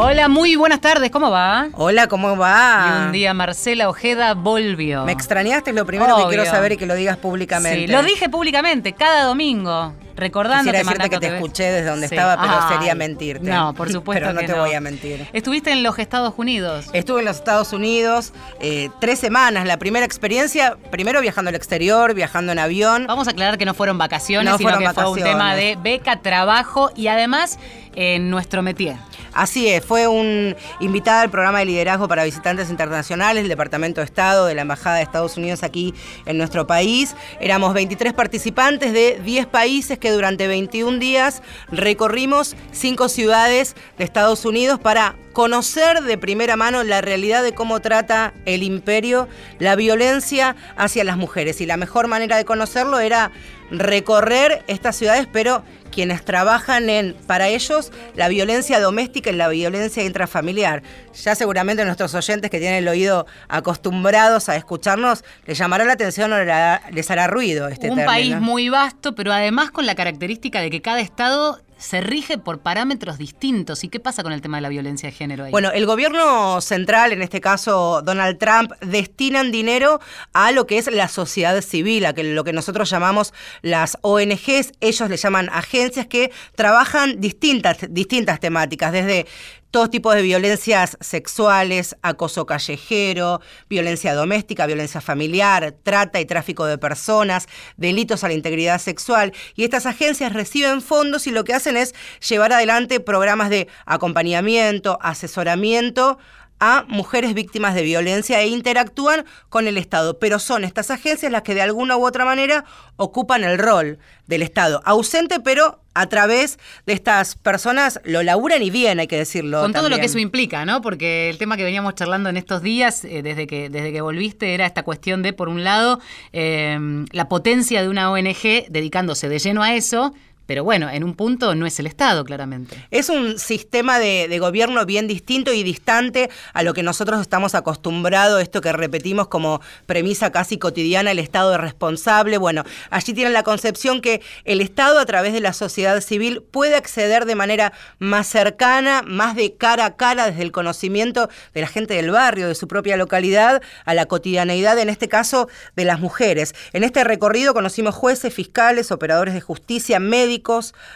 Hola, muy buenas tardes, ¿cómo va? Hola, ¿cómo va? Y un día Marcela Ojeda volvió. Me extrañaste, es lo primero que quiero saber y que lo digas públicamente. Sí, lo dije públicamente, cada domingo. Recordando Quisiera decirte que te escuché desde donde estaba, pero sería mentirte. No, por supuesto pero no que te voy a mentir. Estuviste en los Estados Unidos. Estuve en los Estados Unidos eh, tres semanas. La primera experiencia, primero viajando al exterior, viajando en avión. Vamos a aclarar que no fueron vacaciones, sino que fue un tema de beca, trabajo y además en nuestro métier. Así es, fue un invitada al programa de liderazgo para visitantes internacionales del Departamento de Estado de la Embajada de Estados Unidos aquí en nuestro país. Éramos 23 participantes de 10 países que durante 21 días recorrimos cinco ciudades de Estados Unidos para conocer de primera mano la realidad de cómo trata el imperio la violencia hacia las mujeres. Y la mejor manera de conocerlo era recorrer estas ciudades, pero quienes trabajan en, para ellos, la violencia doméstica y la violencia intrafamiliar. Ya seguramente nuestros oyentes que tienen el oído acostumbrados a escucharnos, les llamará la atención o les hará ruido este Un país muy vasto, pero además con la característica de que cada estado se rige por parámetros distintos. ¿Y qué pasa con el tema de la violencia de género ahí? Bueno, el gobierno central, en este caso Donald Trump, destinan dinero a lo que es la sociedad civil, a lo que nosotros llamamos las ONGs, ellos le llaman agencias que trabajan distintas, distintas temáticas, desde todo tipo de violencias sexuales, acoso callejero, violencia doméstica, violencia familiar, trata y tráfico de personas, delitos a la integridad sexual. Y estas agencias reciben fondos y lo que hacen es llevar adelante programas de acompañamiento, asesoramiento a mujeres víctimas de violencia e interactúan con el Estado. Pero son estas agencias las que de alguna u otra manera ocupan el rol del Estado. Ausente, pero a través de estas personas lo laburan y bien, hay que decirlo. Con todo lo que eso implica, ¿no? Porque el tema que veníamos charlando en estos días, eh, desde, que, desde que volviste, era esta cuestión de, por un lado, eh, la potencia de una ONG dedicándose de lleno a eso, pero bueno, en un punto no es el Estado, claramente. Es un sistema de, gobierno bien distinto y distante a lo que nosotros estamos acostumbrados, esto que repetimos como premisa casi cotidiana, el Estado es responsable. Bueno, allí tienen la concepción que el Estado a través de la sociedad civil puede acceder de manera más cercana, más de cara a cara, desde el conocimiento de la gente del barrio, de su propia localidad, a la cotidianeidad, en este caso, de las mujeres. En este recorrido conocimos jueces, fiscales, operadores de justicia, médicos,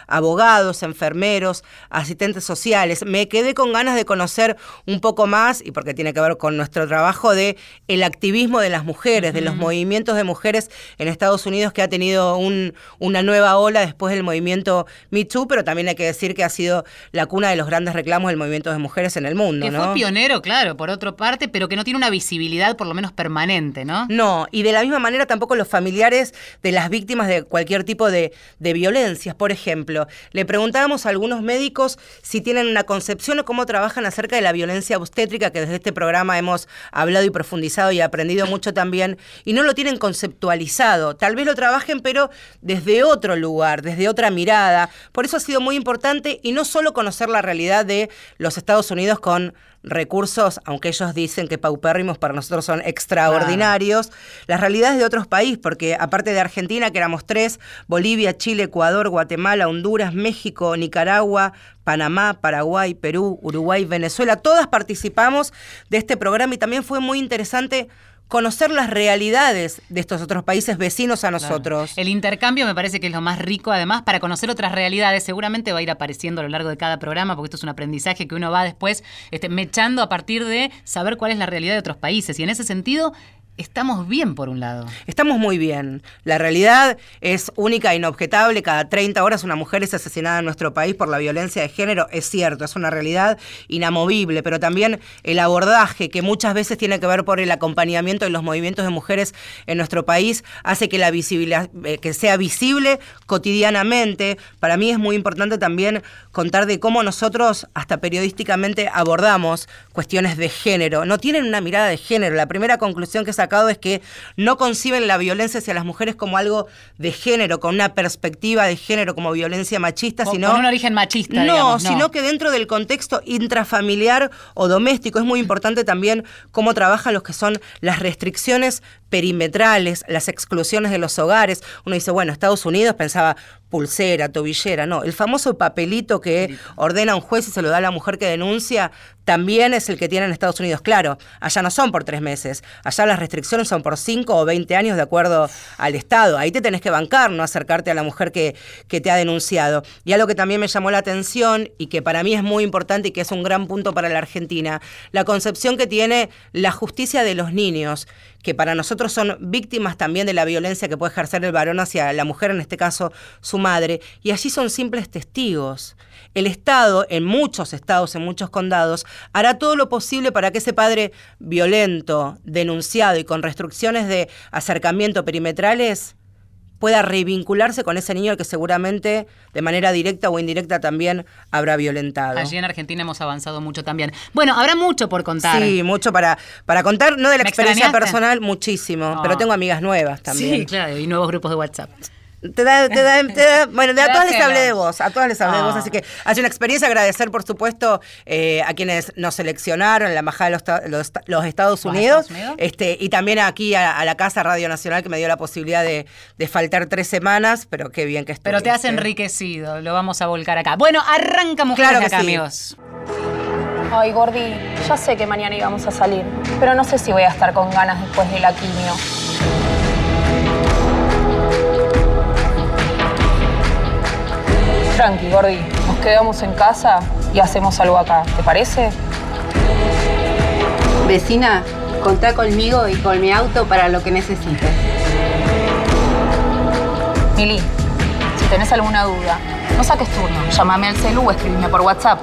abogados, enfermeros, asistentes sociales. Me quedé con ganas de conocer un poco más, y porque tiene que ver con nuestro trabajo, de el activismo de las mujeres, de los movimientos de mujeres en Estados Unidos que ha tenido una nueva ola después del movimiento Me Too, pero también hay que decir que ha sido la cuna de los grandes reclamos del movimiento de mujeres en el mundo. Que fue pionero, claro, por otra parte, pero que no tiene una visibilidad por lo menos permanente, ¿no? No, y de la misma manera tampoco los familiares de las víctimas de cualquier tipo de, de violencia por ejemplo. Le preguntábamos a algunos médicos si tienen una concepción o cómo trabajan acerca de la violencia obstétrica, que desde este programa hemos hablado y profundizado y aprendido mucho también, y no lo tienen conceptualizado. Tal vez lo trabajen, pero desde otro lugar, desde otra mirada. Por eso ha sido muy importante y no solo conocer la realidad de los Estados Unidos con recursos, aunque ellos dicen que paupérrimos para nosotros son extraordinarios, las realidades de otros países, porque aparte de Argentina, que éramos tres, Bolivia, Chile, Ecuador, Guatemala, Honduras, México, Nicaragua, Panamá, Paraguay, Perú, Uruguay, Venezuela, todas participamos de este programa y también fue muy interesante conocer las realidades de estos otros países vecinos a nosotros. El intercambio me parece que es lo más rico, además, para conocer otras realidades. Seguramente va a ir apareciendo a lo largo de cada programa, porque esto es un aprendizaje que uno va después este, mechando a partir de saber cuál es la realidad de otros países. Y en ese sentido, estamos bien por un lado. Estamos muy bien. La realidad es única e inobjetable. Cada 30 horas una mujer es asesinada en nuestro país por la violencia de género. Es cierto, es una realidad inamovible, pero también el abordaje que muchas veces tiene que ver por el acompañamiento de los movimientos de mujeres en nuestro país hace que la visibilidad eh, que sea visible cotidianamente. Para mí es muy importante también contar de cómo nosotros hasta periodísticamente abordamos cuestiones de género. No tienen una mirada de género. La primera conclusión que se es que no conciben la violencia hacia las mujeres como algo de género, con una perspectiva de género como violencia machista, sino... Con un origen machista, no, sino que dentro del contexto intrafamiliar o doméstico es muy importante también cómo trabajan los que son las restricciones perimetrales, las exclusiones de los hogares. Uno dice, bueno, Estados Unidos pensaba, pulsera, tobillera, no, el famoso papelito que ordena un juez y se lo da a la mujer que denuncia, también es el que tiene en Estados Unidos. Claro, allá no son por tres meses, allá las restricciones son por cinco o veinte años de acuerdo al Estado. Ahí te tenés que bancar, no acercarte a la mujer que, que te ha denunciado. Y algo que también me llamó la atención y que para mí es muy importante y que es un gran punto para la Argentina, la concepción que tiene la justicia de los niños, que para nosotros son víctimas también de la violencia que puede ejercer el varón hacia la mujer, en este caso su madre, y allí son simples testigos. El Estado, en muchos estados, en muchos condados, hará todo lo posible para que ese padre violento, denunciado y con restricciones de acercamiento perimetrales pueda revincularse con ese niño que seguramente de manera directa o indirecta también habrá violentado. Allí en Argentina hemos avanzado mucho también. Bueno, habrá mucho por contar. Sí, mucho para, para contar, no de la experiencia personal, muchísimo, pero tengo amigas nuevas también. Sí, claro, y nuevos grupos de WhatsApp. Te da, te da, te da, bueno, a todas les hablé de vos, a todas les hablé de vos, así que hace una experiencia, agradecer por supuesto eh, a quienes nos seleccionaron en la Embajada de los, los, Estados, Unidos, este y también aquí a, la Casa Radio Nacional que me dio la posibilidad de, de faltar tres semanas, pero qué bien que estoy. Pero te has enriquecido, lo vamos a volcar acá. Bueno, arrancamos claro acá, amigos. Ay, Gordi, ya sé que mañana íbamos a salir, pero no sé si voy a estar con ganas después de la quimio. Tranqui, Gordi. Nos quedamos en casa y hacemos algo acá. ¿Te parece? Vecina, contá conmigo y con mi auto para lo que necesites. Mili, si tenés alguna duda, no saques turno. Llámame al celu o escribime por WhatsApp.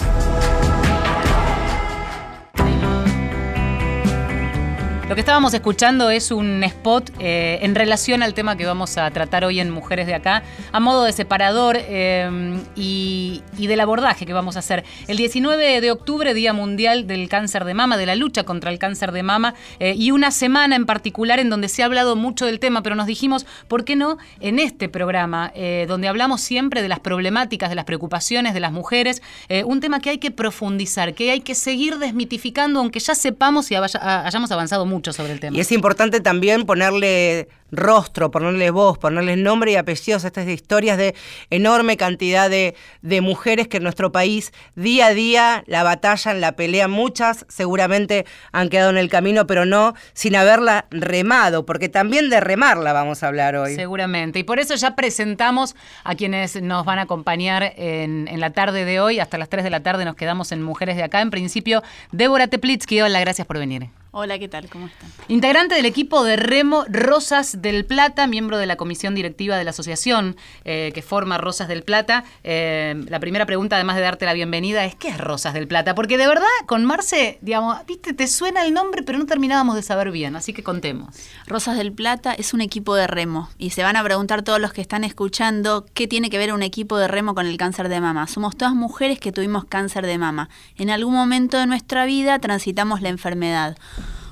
Lo que estábamos escuchando es un spot eh, en relación al tema que vamos a tratar hoy en Mujeres de Acá, a modo de separador eh, y, del abordaje que vamos a hacer. El 19 de octubre, Día Mundial del Cáncer de Mama, de la lucha contra el cáncer de mama, eh, y una semana en particular en donde se ha hablado mucho del tema, pero nos dijimos, ¿por qué no en este programa, donde hablamos siempre de las problemáticas, de las preocupaciones de las mujeres, un tema que hay que profundizar, que hay que seguir desmitificando, aunque ya sepamos y hayamos avanzado mucho? Sobre el tema. Y es importante también ponerle rostro, ponerle voz, ponerle nombre y apellidos a estas historias de enorme cantidad de, mujeres que en nuestro país día a día la batallan, la pelean. Muchas seguramente han quedado en el camino, pero no sin haberla remado, porque también de remarla vamos a hablar hoy. Seguramente. Y por eso ya presentamos a quienes nos van a acompañar en, en la tarde de hoy. Hasta las 3 de la tarde nos quedamos en Mujeres de Acá. En principio, Débora Teplitsky, hola, gracias por venir. Hola, ¿qué tal? ¿Cómo están? Integrante del equipo de Remo Rosas del Plata, miembro de la comisión directiva de la asociación eh, que forma Rosas del Plata. Eh, la primera pregunta, además de darte la bienvenida, es ¿qué es Rosas del Plata? Porque de verdad, con Marce, digamos, viste, te suena el nombre, pero no terminábamos de saber bien, así que contemos. Rosas del Plata es un equipo de remo y se van a preguntar todos los que están escuchando qué tiene que ver un equipo de remo con el cáncer de mama. Somos todas mujeres que tuvimos cáncer de mama. En algún momento de nuestra vida transitamos la enfermedad.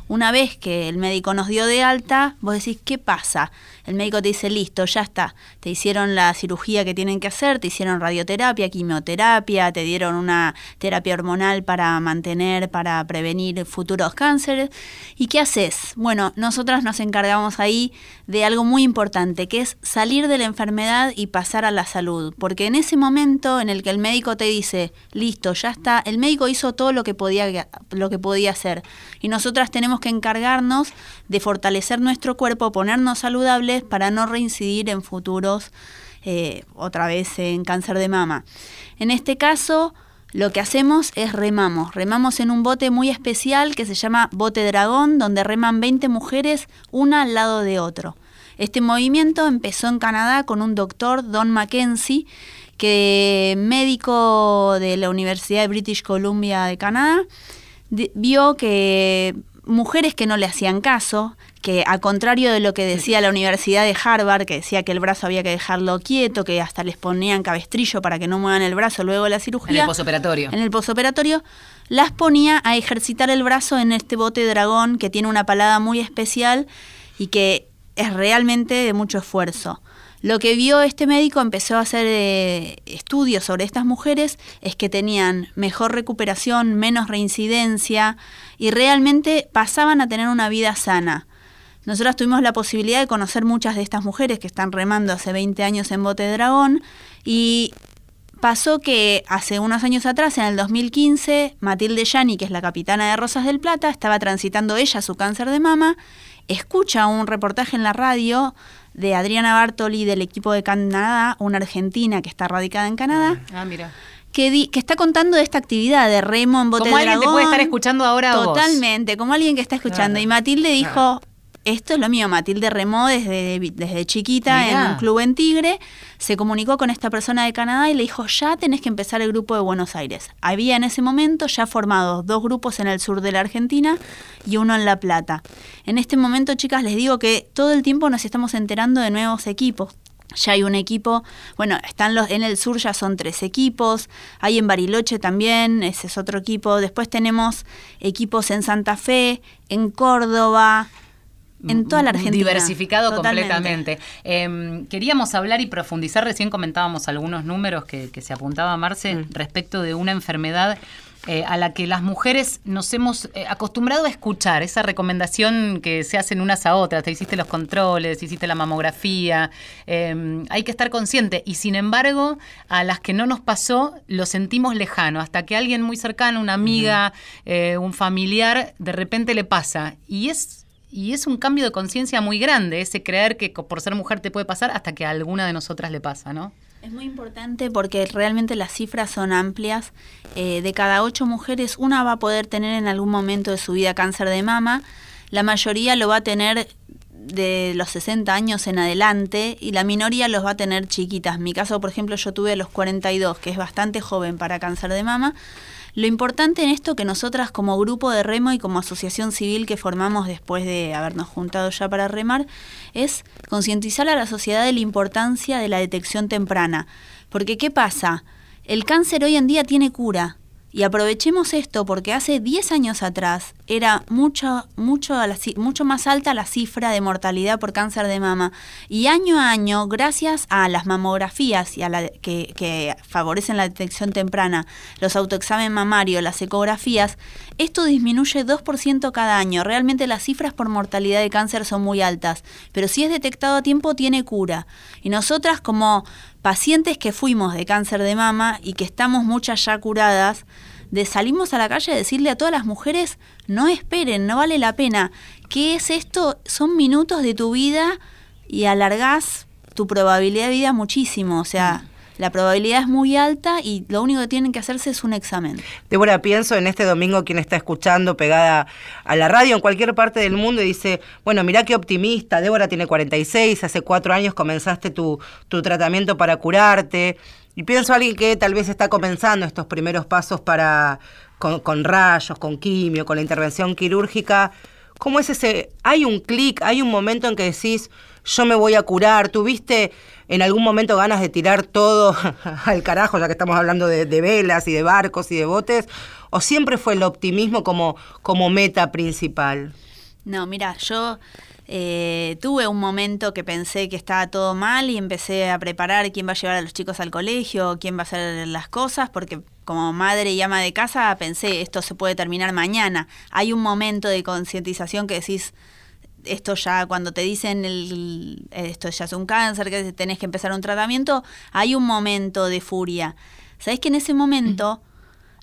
Una vez que el médico nos dio de alta, vos decís, ¿qué pasa? El médico te dice, listo, ya está. Te hicieron la cirugía que tienen que hacer, te hicieron radioterapia, quimioterapia, te dieron una terapia hormonal para mantener, para prevenir futuros cánceres. ¿Y qué haces? Bueno, nosotras nos encargamos ahí de algo muy importante, que es salir de la enfermedad y pasar a la salud. Porque en ese momento en el que el médico te dice, listo, ya está, el médico hizo todo lo que podía, lo que podía hacer. Y nosotras tenemos que encargarnos de fortalecer nuestro cuerpo, ponernos saludables para no reincidir en futuros, eh, otra vez en cáncer de mama. En este caso, lo que hacemos es remamos. Remamos en un bote muy especial que se llama bote dragón, donde reman 20 mujeres una al lado de otro. Este movimiento empezó en Canadá con un doctor, Don Mackenzie, que médico de la Universidad de British Columbia de Canadá, vio que mujeres que no le hacían caso, que a contrario de lo que decía la Universidad de Harvard, que decía que el brazo había que dejarlo quieto, que hasta les ponían cabestrillo para que no muevan el brazo luego de la cirugía. En el posoperatorio. En el posoperatorio, las ponía a ejercitar el brazo en este bote dragón que tiene una palada muy especial y que es realmente de mucho esfuerzo. Lo que vio este médico, empezó a hacer eh, estudios sobre estas mujeres, es que tenían mejor recuperación, menos reincidencia y realmente pasaban a tener una vida sana. nosotras tuvimos la posibilidad de conocer muchas de estas mujeres que están remando hace 20 años en Bote de Dragón y pasó que hace unos años atrás, en el 2015, Matilde Yani, que es la capitana de Rosas del Plata, estaba transitando ella su cáncer de mama, escucha un reportaje en la radio de Adriana Bartoli del equipo de Canadá, una argentina que está radicada en Canadá. Ah, mira. Que, di- que está contando de esta actividad de remo en bote Como de alguien te puede estar escuchando ahora vos. Totalmente, como alguien que está escuchando. Claro. Y Matilde dijo, esto es lo mío. Matilde remó desde, desde chiquita Mirá. en un club en Tigre. Se comunicó con esta persona de Canadá y le dijo, ya tenés que empezar el grupo de Buenos Aires. Había en ese momento ya formados dos grupos en el sur de la Argentina y uno en La Plata. En este momento, chicas, les digo que todo el tiempo nos estamos enterando de nuevos equipos. Ya hay un equipo, bueno, están los en el sur ya son tres equipos, hay en Bariloche también, ese es otro equipo. Después tenemos equipos en Santa Fe, en Córdoba, en toda la Argentina. Diversificado Totalmente. completamente. Eh, queríamos hablar y profundizar, recién comentábamos algunos números que, que se apuntaba Marce Mm. respecto de una enfermedad eh, a la que las mujeres nos hemos eh, acostumbrado a escuchar, esa recomendación que se hacen unas a otras, te hiciste los controles, hiciste la mamografía, eh, hay que estar consciente y sin embargo a las que no nos pasó lo sentimos lejano, hasta que alguien muy cercano, una amiga, eh, un familiar, de repente le pasa y es y es un cambio de conciencia muy grande, ese creer que por ser mujer te puede pasar hasta que a alguna de nosotras le pasa, ¿no? Es muy importante porque realmente las cifras son amplias. Eh, de cada ocho mujeres, una va a poder tener en algún momento de su vida cáncer de mama. La mayoría lo va a tener de los 60 años en adelante y la minoría los va a tener chiquitas. En mi caso, por ejemplo, yo tuve a los 42, que es bastante joven para cáncer de mama. Lo importante en esto que nosotras como grupo de remo y como asociación civil que formamos después de habernos juntado ya para remar es concientizar a la sociedad de la importancia de la detección temprana. Porque ¿qué pasa? El cáncer hoy en día tiene cura. Y aprovechemos esto porque hace 10 años atrás era mucho, mucho, a la mucho más alta la cifra de mortalidad por cáncer de mama. Y año a año, gracias a las mamografías y a la, que, que favorecen la detección temprana, los autoexamen mamario, las ecografías, esto disminuye 2% cada año. Realmente las cifras por mortalidad de cáncer son muy altas, pero si es detectado a tiempo tiene cura. Y nosotras como pacientes que fuimos de cáncer de mama y que estamos muchas ya curadas, de salimos a la calle a decirle a todas las mujeres, no esperen, no vale la pena. ¿Qué es esto? Son minutos de tu vida y alargás tu probabilidad de vida muchísimo. O sea, la probabilidad es muy alta y lo único que tienen que hacerse es un examen. Débora, pienso en este domingo quien está escuchando pegada a la radio en cualquier parte del mundo y dice, bueno, mirá qué optimista, Débora tiene 46, hace cuatro años comenzaste tu, tu tratamiento para curarte. Y pienso a alguien que tal vez está comenzando estos primeros pasos para con, rayos, con quimio, con la intervención quirúrgica. ¿Cómo es ese? Hay un clic, hay un momento en que decís, yo me voy a curar. ¿Tuviste en algún momento ganas de tirar todo al carajo, ya que estamos hablando de, de velas y de barcos y de botes? ¿O siempre fue el optimismo como, como meta principal? No, mira, yo eh, tuve un momento que pensé que estaba todo mal y empecé a preparar quién va a llevar a los chicos al colegio, quién va a hacer las cosas, porque como madre y ama de casa pensé, esto se puede terminar mañana. Hay un momento de concientización que decís, esto ya cuando te dicen el, esto ya es un cáncer, que tenés que empezar un tratamiento, hay un momento de furia. ¿Sabés que en ese momento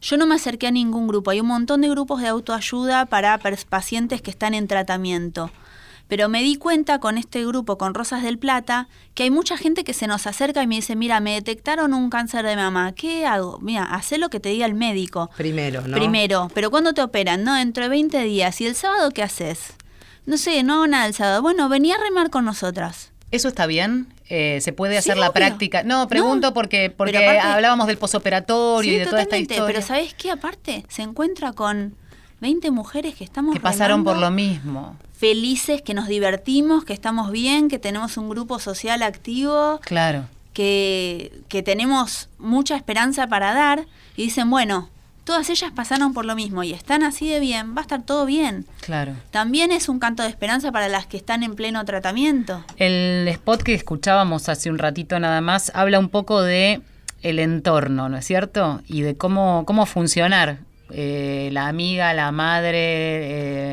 yo no me acerqué a ningún grupo? Hay un montón de grupos de autoayuda para pacientes que están en tratamiento. Pero me di cuenta con este grupo, con Rosas del Plata, que hay mucha gente que se nos acerca y me dice, mira, me detectaron un cáncer de mama, ¿qué hago? Mira, hacé lo que te diga el médico. Primero, ¿no? Primero, pero ¿cuándo te operan? No, dentro de 20 días. ¿Y el sábado qué haces? No sé, no hago nada el sábado. Bueno, vení a remar con nosotras. ¿Eso está bien? Eh, ¿Se puede Sí, hacer la obvio. práctica? No, pregunto No, porque, porque aparte- hablábamos del posoperatorio y de toda esta historia. Pero ¿sabes qué? Aparte, se encuentra con 20 mujeres que estamos que pasaron por lo mismo. felices, que nos divertimos, que estamos bien, que tenemos un grupo social activo, Claro. que, que tenemos mucha esperanza para dar y dicen, bueno, todas ellas pasaron por lo mismo y están así de bien, va a estar todo bien. Claro. También es un canto de esperanza para las que están en pleno tratamiento. El spot que escuchábamos hace un ratito nada más habla un poco de el entorno, ¿no es cierto? Y de cómo, cómo funcionar eh, la amiga, la madre,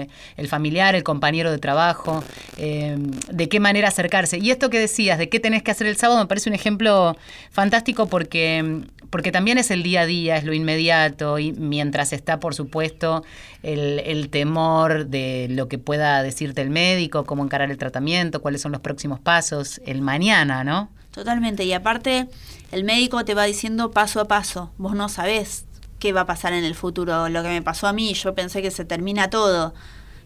eh, el familiar, el compañero de trabajo, eh, de qué manera acercarse. Y esto que decías, de qué tenés que hacer el sábado, me parece un ejemplo fantástico porque, porque también es el día a día, es lo inmediato, y mientras está, por supuesto, el, el temor de lo que pueda decirte el médico, cómo encarar el tratamiento, cuáles son los próximos pasos, el mañana, ¿no? Totalmente, y aparte el médico te va diciendo paso a paso, vos no sabés qué va a pasar en el futuro. Lo que me pasó a mí, yo pensé que se termina todo,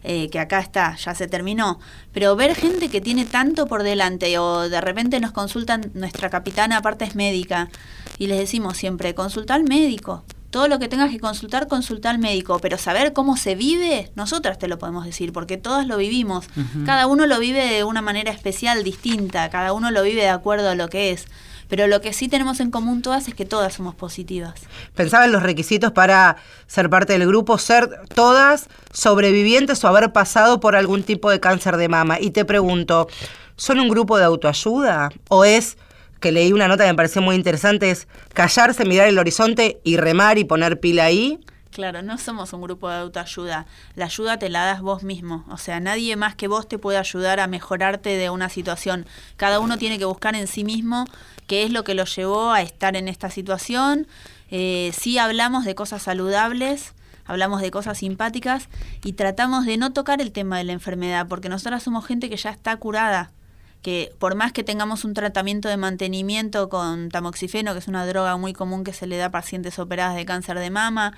eh, que acá está, ya se terminó. Pero ver gente que tiene tanto por delante o de repente nos consultan, nuestra capitana aparte es médica, y les decimos siempre, consulta al médico. Todo lo que tengas que consultar, consulta al médico, pero saber cómo se vive, nosotras te lo podemos decir, porque todas lo vivimos. Cada uno lo vive de una manera especial, distinta, cada uno lo vive de acuerdo a lo que es. Pero lo que sí tenemos en común todas es que todas somos positivas. Pensaba en los requisitos para ser parte del grupo, ser todas sobrevivientes o haber pasado por algún tipo de cáncer de mama. Y te pregunto, ¿son un grupo de autoayuda? ¿O es, que leí una nota que me pareció muy interesante, es callarse, mirar el horizonte y remar y poner pila ahí? Claro, no somos un grupo de autoayuda. La ayuda te la das vos mismo. O sea, nadie más que vos te puede ayudar a mejorarte de una situación. Cada uno tiene que buscar en sí mismo qué es lo que lo llevó a estar en esta situación. Eh, sí hablamos de cosas saludables, hablamos de cosas simpáticas y tratamos de no tocar el tema de la enfermedad, porque nosotras somos gente que ya está curada que por más que tengamos un tratamiento de mantenimiento con tamoxifeno, que es una droga muy común que se le da a pacientes operadas de cáncer de mama,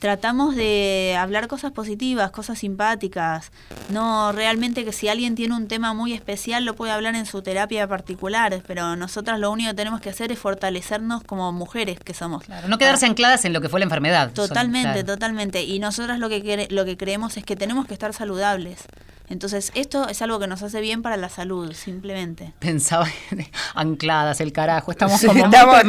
tratamos de hablar cosas positivas, cosas simpáticas. No realmente que si alguien tiene un tema muy especial lo puede hablar en su terapia particular, pero nosotras lo único que tenemos que hacer es fortalecernos como mujeres que somos. Claro, no quedarse ancladas en lo que fue la enfermedad. Totalmente, Claro. totalmente. Y nosotras lo que lo que creemos es que tenemos que estar saludables. Entonces, esto es algo que nos hace bien para la salud, simplemente. Pensaba ancladas, el carajo. Estamos Sí, como muy estamos-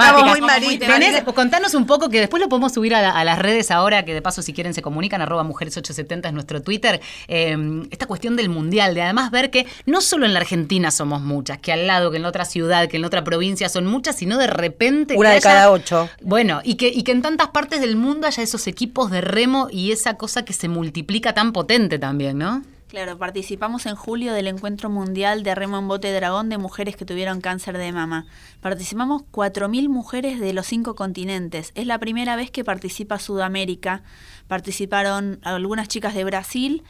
muy. Tenés- pues contanos un poco, que después lo podemos subir a, la- a las redes ahora, que de paso si quieren se comunican, arroba mujeres870 es nuestro Twitter. Eh, esta cuestión del mundial, de además ver que no solo en la Argentina somos muchas, que al lado, que en la otra ciudad, que en la otra provincia son muchas, sino de repente... Una de haya- cada ocho. Bueno, y que, y que en tantas partes del mundo haya esos equipos de remo y esa cosa que se multiplica tan potente también, ¿no? Claro, participamos en julio del Encuentro Mundial de Remo en Bote Dragón de mujeres que tuvieron cáncer de mama. Participamos 4.000 mujeres de los cinco continentes. Es la primera vez que participa Sudamérica. Participaron algunas chicas de Brasil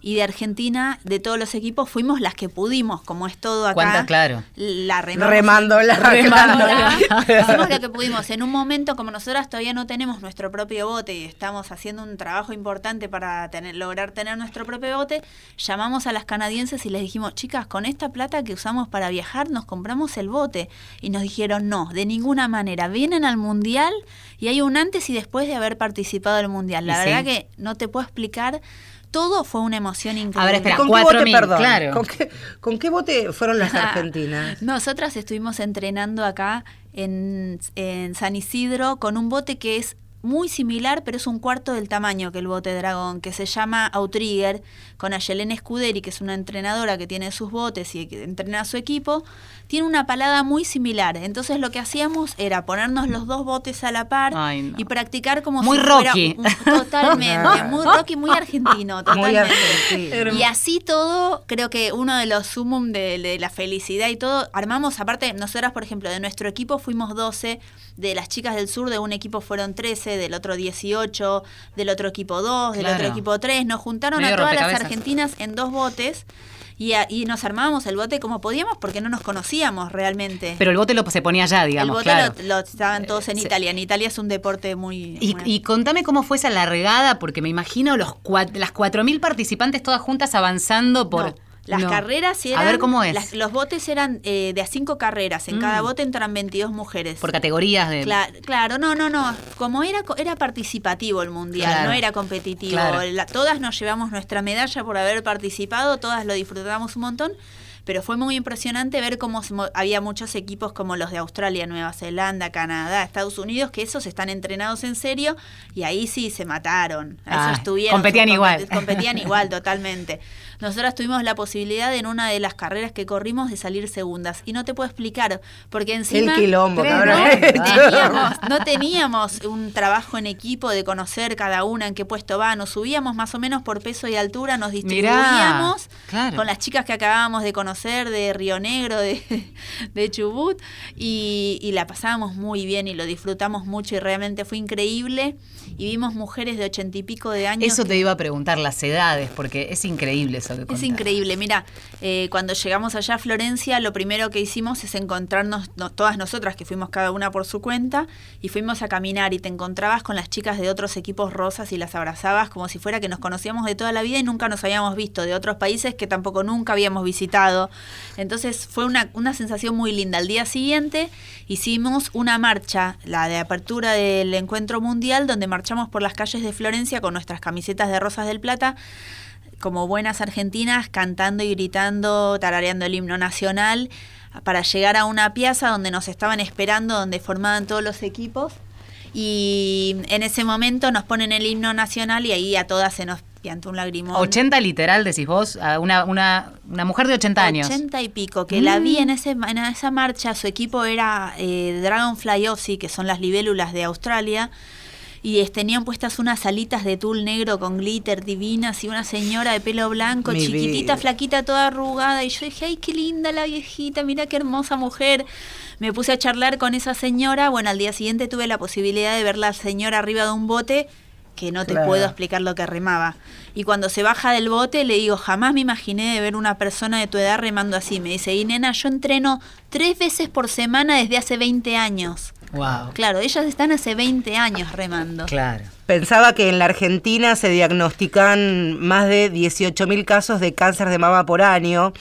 y de Argentina. De todos los equipos fuimos las que pudimos, como es todo acá. ¿Cuántas, claro? La remamos. Remándola. Remándola. Hicimos lo que pudimos. En un momento, como nosotras todavía no tenemos nuestro propio bote y estamos haciendo un trabajo importante para tener, lograr tener nuestro propio bote, llamamos a las canadienses y les dijimos, chicas, con esta plata que usamos para viajar, nos compramos el bote. Y nos dijeron, no, de ninguna manera. Vienen al mundial y hay un antes y después de haber participado del mundial. La Y sí. verdad que no te puedo explicar. Todo fue una emoción increíble. A ver, espera, ¿Con qué bote, mil, perdón? claro. ¿Con qué, con qué bote fueron las argentinas? Nosotras estuvimos entrenando acá en, en San Isidro con un bote que es muy similar, pero es un cuarto del tamaño que el bote dragón, que se llama Outrigger, con Ayelene Scuderi, que es una entrenadora que tiene sus botes y que entrena a su equipo, tiene una palada muy similar. Entonces lo que hacíamos era ponernos los dos botes a la par Ay, no. y practicar como Muy si fuera Rocky. un- totalmente, muy Rocky, muy argentino, Muy totalmente. argentino. Y así todo, creo que uno de los sumum de, de la felicidad y todo, armamos, aparte, nosotras, por ejemplo, de nuestro equipo fuimos 12, de las chicas del sur, de un equipo fueron 13, del otro 18, del otro equipo 2, del Claro. otro equipo 3, nos juntaron Medio a todas las argentinas en dos botes. Y, a- y nos armábamos el bote como podíamos porque no nos conocíamos realmente. Pero el bote lo se ponía allá, el digamos, bote claro. lo, lo estaban todos en Sí. Italia. En Italia es un deporte muy... Y, muy- y contame cómo fue esa largada, porque me imagino los cua- las 4.000 participantes todas juntas avanzando por... No, las No. carreras eran... A ver cómo es. las- los botes eran eh, de a cinco carreras. En Mm. cada bote entran 22 mujeres. Por categorías de... Cla- claro, no, no, no. Como era, era participativo el mundial, Claro. no era competitivo. Claro. La- todas nos llevamos nuestra medalla por haber participado, todas lo disfrutamos un montón. pero fue muy impresionante ver cómo había muchos equipos como los de Australia, Nueva Zelanda, Canadá, Estados Unidos, que esos están entrenados en serio y ahí sí se mataron. Ah, competían igual. Competían igual, totalmente. Nosotras tuvimos la posibilidad en una de las carreras que corrimos de salir segundas. Y no te puedo explicar, porque encima... El quilombo, no, teníamos, no teníamos un trabajo en equipo de conocer cada una en qué puesto va. Nos subíamos más o menos por peso y altura, nos distribuíamos con las chicas que acabábamos de conocer de Río Negro, de, de Chubut, y, y la pasábamos muy bien y lo disfrutamos mucho y realmente fue increíble. Y vimos mujeres de ochenta y pico de años. Eso te iba a preguntar, las edades, porque es increíble es increíble. Mira, eh, cuando llegamos allá a Florencia, lo primero que hicimos es encontrarnos todas nosotras, que fuimos cada una por su cuenta, y fuimos a caminar y te encontrabas con las chicas de otros equipos rosas y las abrazabas como si fuera que nos conocíamos de toda la vida y nunca nos habíamos visto, de otros países que tampoco nunca habíamos visitado. Entonces fue una, una sensación muy linda. Al día siguiente hicimos una marcha, la de apertura del encuentro mundial, donde marchamos por las calles de Florencia con nuestras camisetas de Rosas del Plata como buenas argentinas, cantando y gritando, tarareando el himno nacional, para llegar a una piazza donde nos estaban esperando, donde formaban todos los equipos. Y en ese momento nos ponen el himno nacional y ahí a todas se nos pianta un lagrimón. 80 literal, decís vos, una, una, una mujer de 80 años. 80 y pico, que la vi en, ese, en esa marcha, su equipo era eh, Dragonfly Aussie, que son las libélulas de Australia y tenían puestas unas alitas de tul negro con glitter divinas y una señora de pelo blanco, chiquitita, flaquita, toda arrugada. Y yo dije, ay, qué linda la viejita, mira qué hermosa mujer. Me puse a charlar con esa señora. Bueno, al día siguiente tuve la posibilidad de ver la señora arriba de un bote que no te puedo explicar lo que remaba. Y cuando se baja del bote le digo, jamás me imaginé de ver una persona de tu edad remando así. Me dice, y nena, yo entreno tres veces por semana desde hace 20 años. Wow. Claro, ellas están hace 20 años remando. Claro. Pensaba que en la Argentina se diagnostican más de 18.000 casos de cáncer de mama por año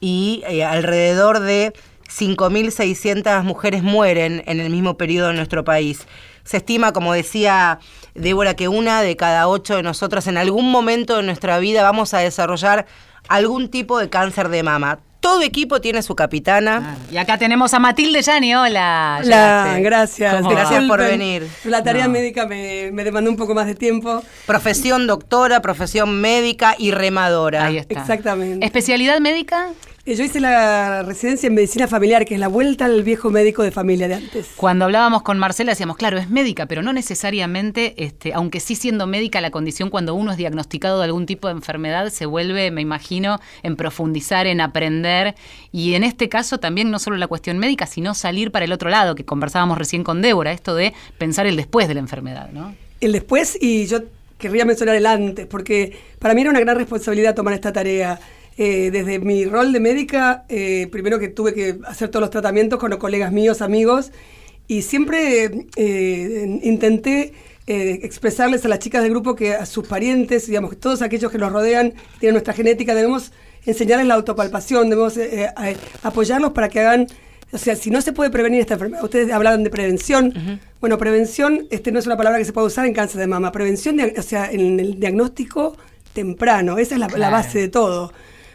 y eh, alrededor de 5.600 mujeres mueren en el mismo periodo en nuestro país. Se estima, como decía Débora, que una de cada ocho de nosotras en algún momento de nuestra vida vamos a desarrollar algún tipo de cáncer de mama. Todo equipo tiene su capitana. Y acá tenemos a Matilde Yani. Hola. Hola, gracias. Gracias por venir. La tarea médica me, me, demandó un poco más de tiempo. Profesión doctora, profesión médica y remadora. Ahí está. Exactamente. ¿Especialidad médica? Yo hice la residencia en medicina familiar, que es la vuelta al viejo médico de familia de antes. Cuando hablábamos con Marcela decíamos, claro, es médica, pero no necesariamente, este, aunque sí siendo médica, la condición cuando uno es diagnosticado de algún tipo de enfermedad se vuelve, me imagino, en profundizar, en aprender. Y en este caso también no solo la cuestión médica, sino salir para el otro lado, que conversábamos recién con Débora, esto de pensar el después de la enfermedad, ¿no? El después y yo querría mencionar el antes, porque para mí era una gran responsabilidad tomar esta tarea eh, desde mi rol de médica, eh, primero que tuve que hacer todos los tratamientos con los colegas míos, amigos, y siempre eh, intenté expresarles a las chicas del grupo que a sus parientes, digamos, todos aquellos que nos rodean, tienen nuestra genética, debemos enseñarles la autopalpación, debemos apoyarlos para que hagan o sea, si no se puede prevenir esta enfermedad, ustedes hablaban de prevención. Bueno, prevención este no es una palabra que se puede usar en cáncer de mama. Prevención, o sea, en el diagnóstico temprano, esa es la base de todo.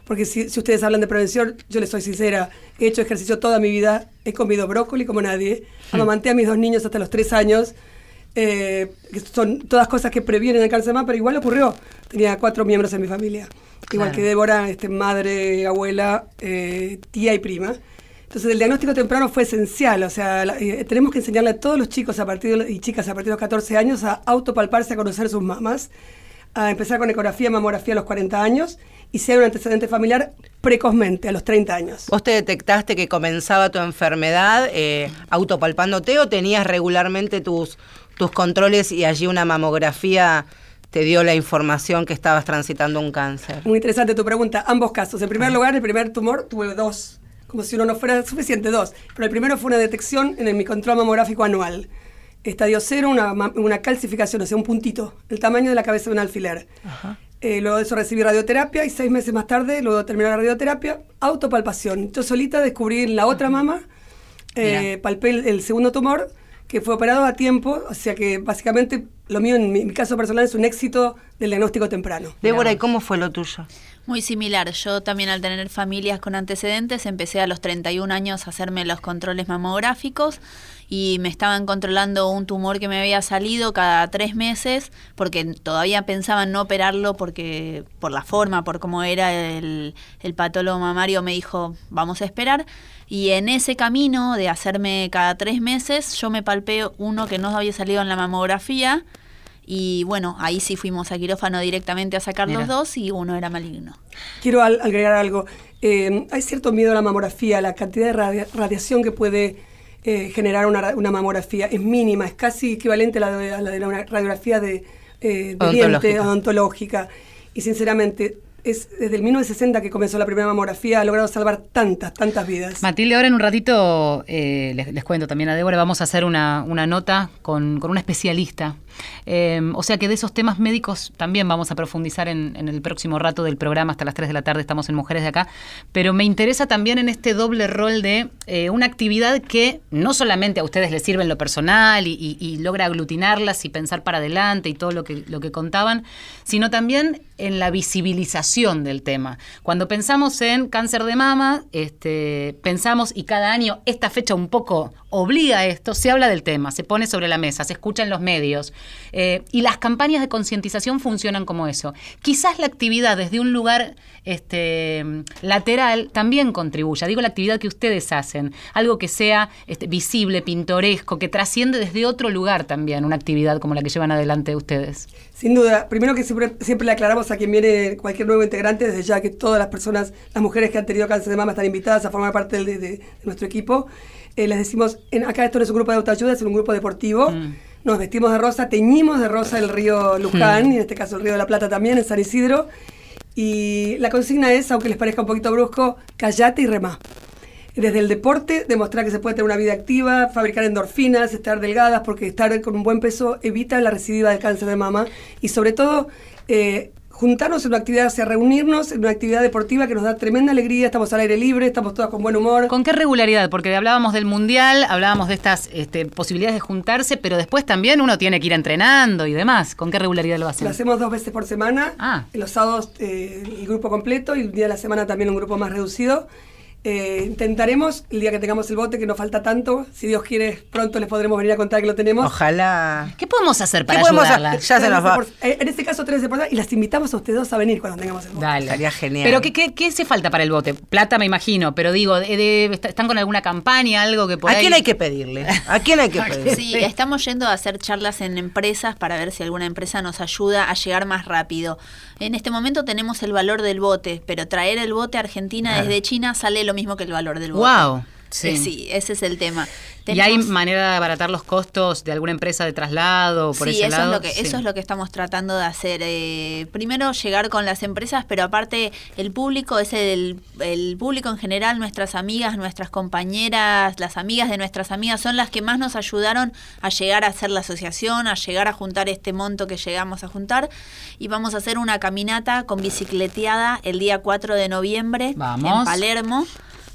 Porque si, ustedes hablan de prevención, yo les soy sincera, he hecho ejercicio toda mi vida, he comido brócoli como nadie, hmm. amamanté a mis dos niños hasta los tres años, eh, que son todas cosas que previenen el cáncer de mama, pero igual ocurrió. Tenía cuatro miembros en mi familia, igual que Débora, este, madre, abuela, eh, tía y prima. Entonces el diagnóstico temprano fue esencial, o sea, eh, tenemos que enseñarle a todos los chicos a partir y chicas a partir de los 14 años a autopalparse, a conocer sus mamás, a empezar con ecografía, mamografía a los 40 años y ser un antecedente familiar precozmente, a los 30 años. ¿Vos te detectaste que comenzaba tu enfermedad eh, autopalpándote o tenías regularmente tus, tus controles y allí una mamografía te dio la información que estabas transitando un cáncer? Muy interesante tu pregunta. Ambos casos. En primer lugar, el primer tumor tuve dos, como si uno no fuera suficiente, dos. Pero el primero fue una detección en mi control mamográfico anual. Estadio cero, una, una calcificación, o sea, un puntito, el tamaño de la cabeza de un alfiler. Ajá. Eh, luego de eso recibí radioterapia y seis meses más tarde, luego de terminar la radioterapia, autopalpación. Yo solita descubrí la otra mama, eh, palpé el, segundo tumor, que fue operado a tiempo, o sea que básicamente lo mío en mi, mi caso personal es un éxito del diagnóstico temprano. Débora, ¿y cómo fue lo tuyo? Muy similar. Yo también al tener familias con antecedentes empecé a los 31 años a hacerme los controles mamográficos y me estaban controlando un tumor que me había salido cada tres meses porque todavía pensaban no operarlo porque por la forma, por cómo era el, el patólogo mamario me dijo vamos a esperar y en ese camino de hacerme cada tres meses yo me palpé uno que no había salido en la mamografía y bueno, ahí sí fuimos a quirófano directamente a sacar Mira. los dos y uno era maligno. Quiero al- agregar algo. Eh, hay cierto miedo a la mamografía, la cantidad de radia- radiación que puede eh, generar una, una mamografía es mínima, es casi equivalente a la de, a la de una radiografía de, eh, de diente odontológica. Y sinceramente, es desde el 1960 que comenzó la primera mamografía, ha logrado salvar tantas, tantas vidas. Matilde, ahora en un ratito eh, les, les cuento también a Débora, vamos a hacer una, una nota con, con una especialista. Eh, o sea que de esos temas médicos también vamos a profundizar en, en el próximo rato del programa, hasta las 3 de la tarde estamos en Mujeres de Acá, pero me interesa también en este doble rol de eh, una actividad que no solamente a ustedes les sirve en lo personal y, y- logra aglutinarlas y pensar para adelante y todo lo que, lo que contaban, sino también en la visibilización del tema. Cuando pensamos en cáncer de mama, este, pensamos, y cada año esta fecha un poco obliga a esto, se habla del tema, se pone sobre la mesa, se escucha en los medios, eh, y las campañas de concientización funcionan como eso. Quizás la actividad desde un lugar este, lateral también contribuya, digo la actividad que ustedes hacen, algo que sea este, visible, pintoresco, que trasciende desde otro lugar también, una actividad como la que llevan adelante ustedes. Sin duda, primero que siempre, siempre le aclaramos a quien viene cualquier nuevo integrante, desde ya que todas las personas, las mujeres que han tenido cáncer de mama están invitadas a formar parte de nuestro equipo. Eh, les decimos, en, acá esto no es un grupo de autoayuda, es un grupo deportivo. Nos vestimos de rosa, teñimos de rosa el río Luján, y en este caso el río de la Plata también, en San Isidro. Y la consigna es, aunque les parezca un poquito brusco, callate y remá. Desde el deporte, demostrar que se puede tener una vida activa, fabricar endorfinas, estar delgadas, porque estar con un buen peso evita la recidiva del cáncer de mama. Y sobre todo, eh, juntarnos en una actividad, o sea, reunirnos en una actividad deportiva que nos da tremenda alegría, estamos al aire libre, estamos todas con buen humor. ¿Con qué regularidad? Porque hablábamos del mundial, hablábamos de estas este, posibilidades de juntarse, pero después también uno tiene que ir entrenando y demás. ¿Con qué regularidad lo hacen? Lo hacemos dos veces por semana. Ah. Los sábados eh, el grupo completo y un día de la semana también un grupo más reducido. Eh, intentaremos, el día que tengamos el bote, que nos falta tanto, si Dios quiere, pronto les podremos venir a contar que lo tenemos. Ojalá. ¿Qué podemos hacer para ¿Qué podemos ayudarla? hacer? Ya se nos va. Por- eh, En este caso, tres de por- y las invitamos a ustedes dos a venir cuando tengamos el bote. Dale. Estaría genial. Pero ¿qué, qué, qué hace falta para el bote? Plata, me imagino, pero digo, de- de- est- ¿están con alguna campaña, algo que por ¿A ahí- quién hay que pedirle? ¿A quién hay que pedirle? Sí, estamos yendo a hacer charlas en empresas para ver si alguna empresa nos ayuda a llegar más rápido. En este momento tenemos el valor del bote, pero traer el bote a Argentina desde China sale lo mismo que el valor del bote. Wow. Sí. Sí. ese es el tema. ¿Y hay manera de abaratar los costos de alguna empresa de traslado por sí, ese eso lado? es lo que Sí. eso es lo que estamos tratando de hacer. Eh, primero llegar con las empresas, pero aparte el público es el, el público en general, nuestras amigas, nuestras compañeras, las amigas de nuestras amigas son las que más nos ayudaron a llegar a hacer la asociación, a llegar a juntar este monto que llegamos a juntar y vamos a hacer una caminata con bicicleteada el día 4 de noviembre Vamos. en Palermo.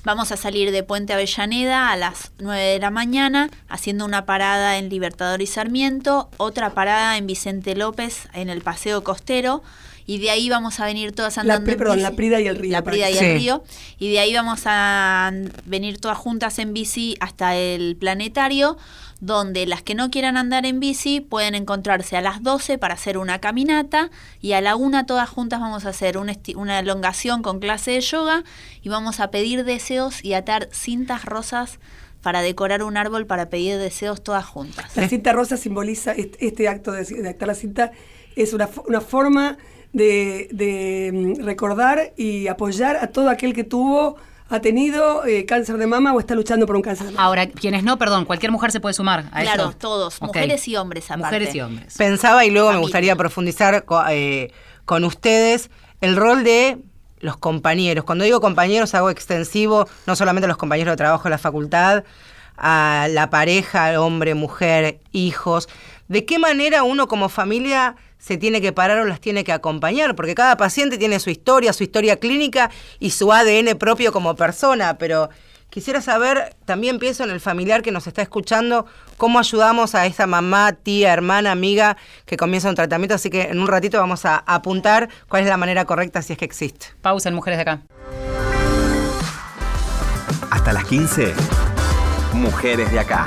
Vamos a salir de Puente Avellaneda a las 9 de la mañana, haciendo una parada en Libertador y Sarmiento, otra parada en Vicente López, en el Paseo Costero, y de ahí vamos a venir todas La, andando. pri- en bici. la Prida y el Río. La Prida y Sí. el Río. Y de ahí vamos a venir todas juntas en bici hasta el planetario, donde las que no quieran andar en bici pueden encontrarse a las 12 para hacer una caminata y a la una todas juntas vamos a hacer una elongación con clase de yoga y vamos a pedir deseos y atar cintas rosas para decorar un árbol para pedir deseos todas juntas. La cinta rosa simboliza este, acto de, de actar la cinta, es una, fo- una forma de, de, mm, recordar y apoyar a todo aquel que tuvo, ha tenido eh, cáncer de mama o está luchando por un cáncer de mama. Ahora, quienes no, perdón, cualquier mujer se puede sumar a Claro, eso. todos, mujeres y hombres aparte. Mujeres y hombres. Pensaba y luego me gustaría profundizar co- eh, con ustedes el rol de los compañeros. Cuando digo compañeros hago extensivo no solamente a los compañeros de trabajo de la facultad, a la pareja, hombre, mujer, hijos. ¿De qué manera uno como familia se tiene que parar o las tiene que acompañar? Porque cada paciente tiene su historia, su historia clínica y su ADN propio como persona, pero Quisiera saber, también pienso en el familiar que nos está escuchando, cómo ayudamos a esa mamá, tía, hermana, amiga que comienza un tratamiento, así que en un ratito vamos a apuntar cuál es la manera correcta si es que existe. Pausa en Mujeres de Acá. Hasta las 15, Mujeres de Acá.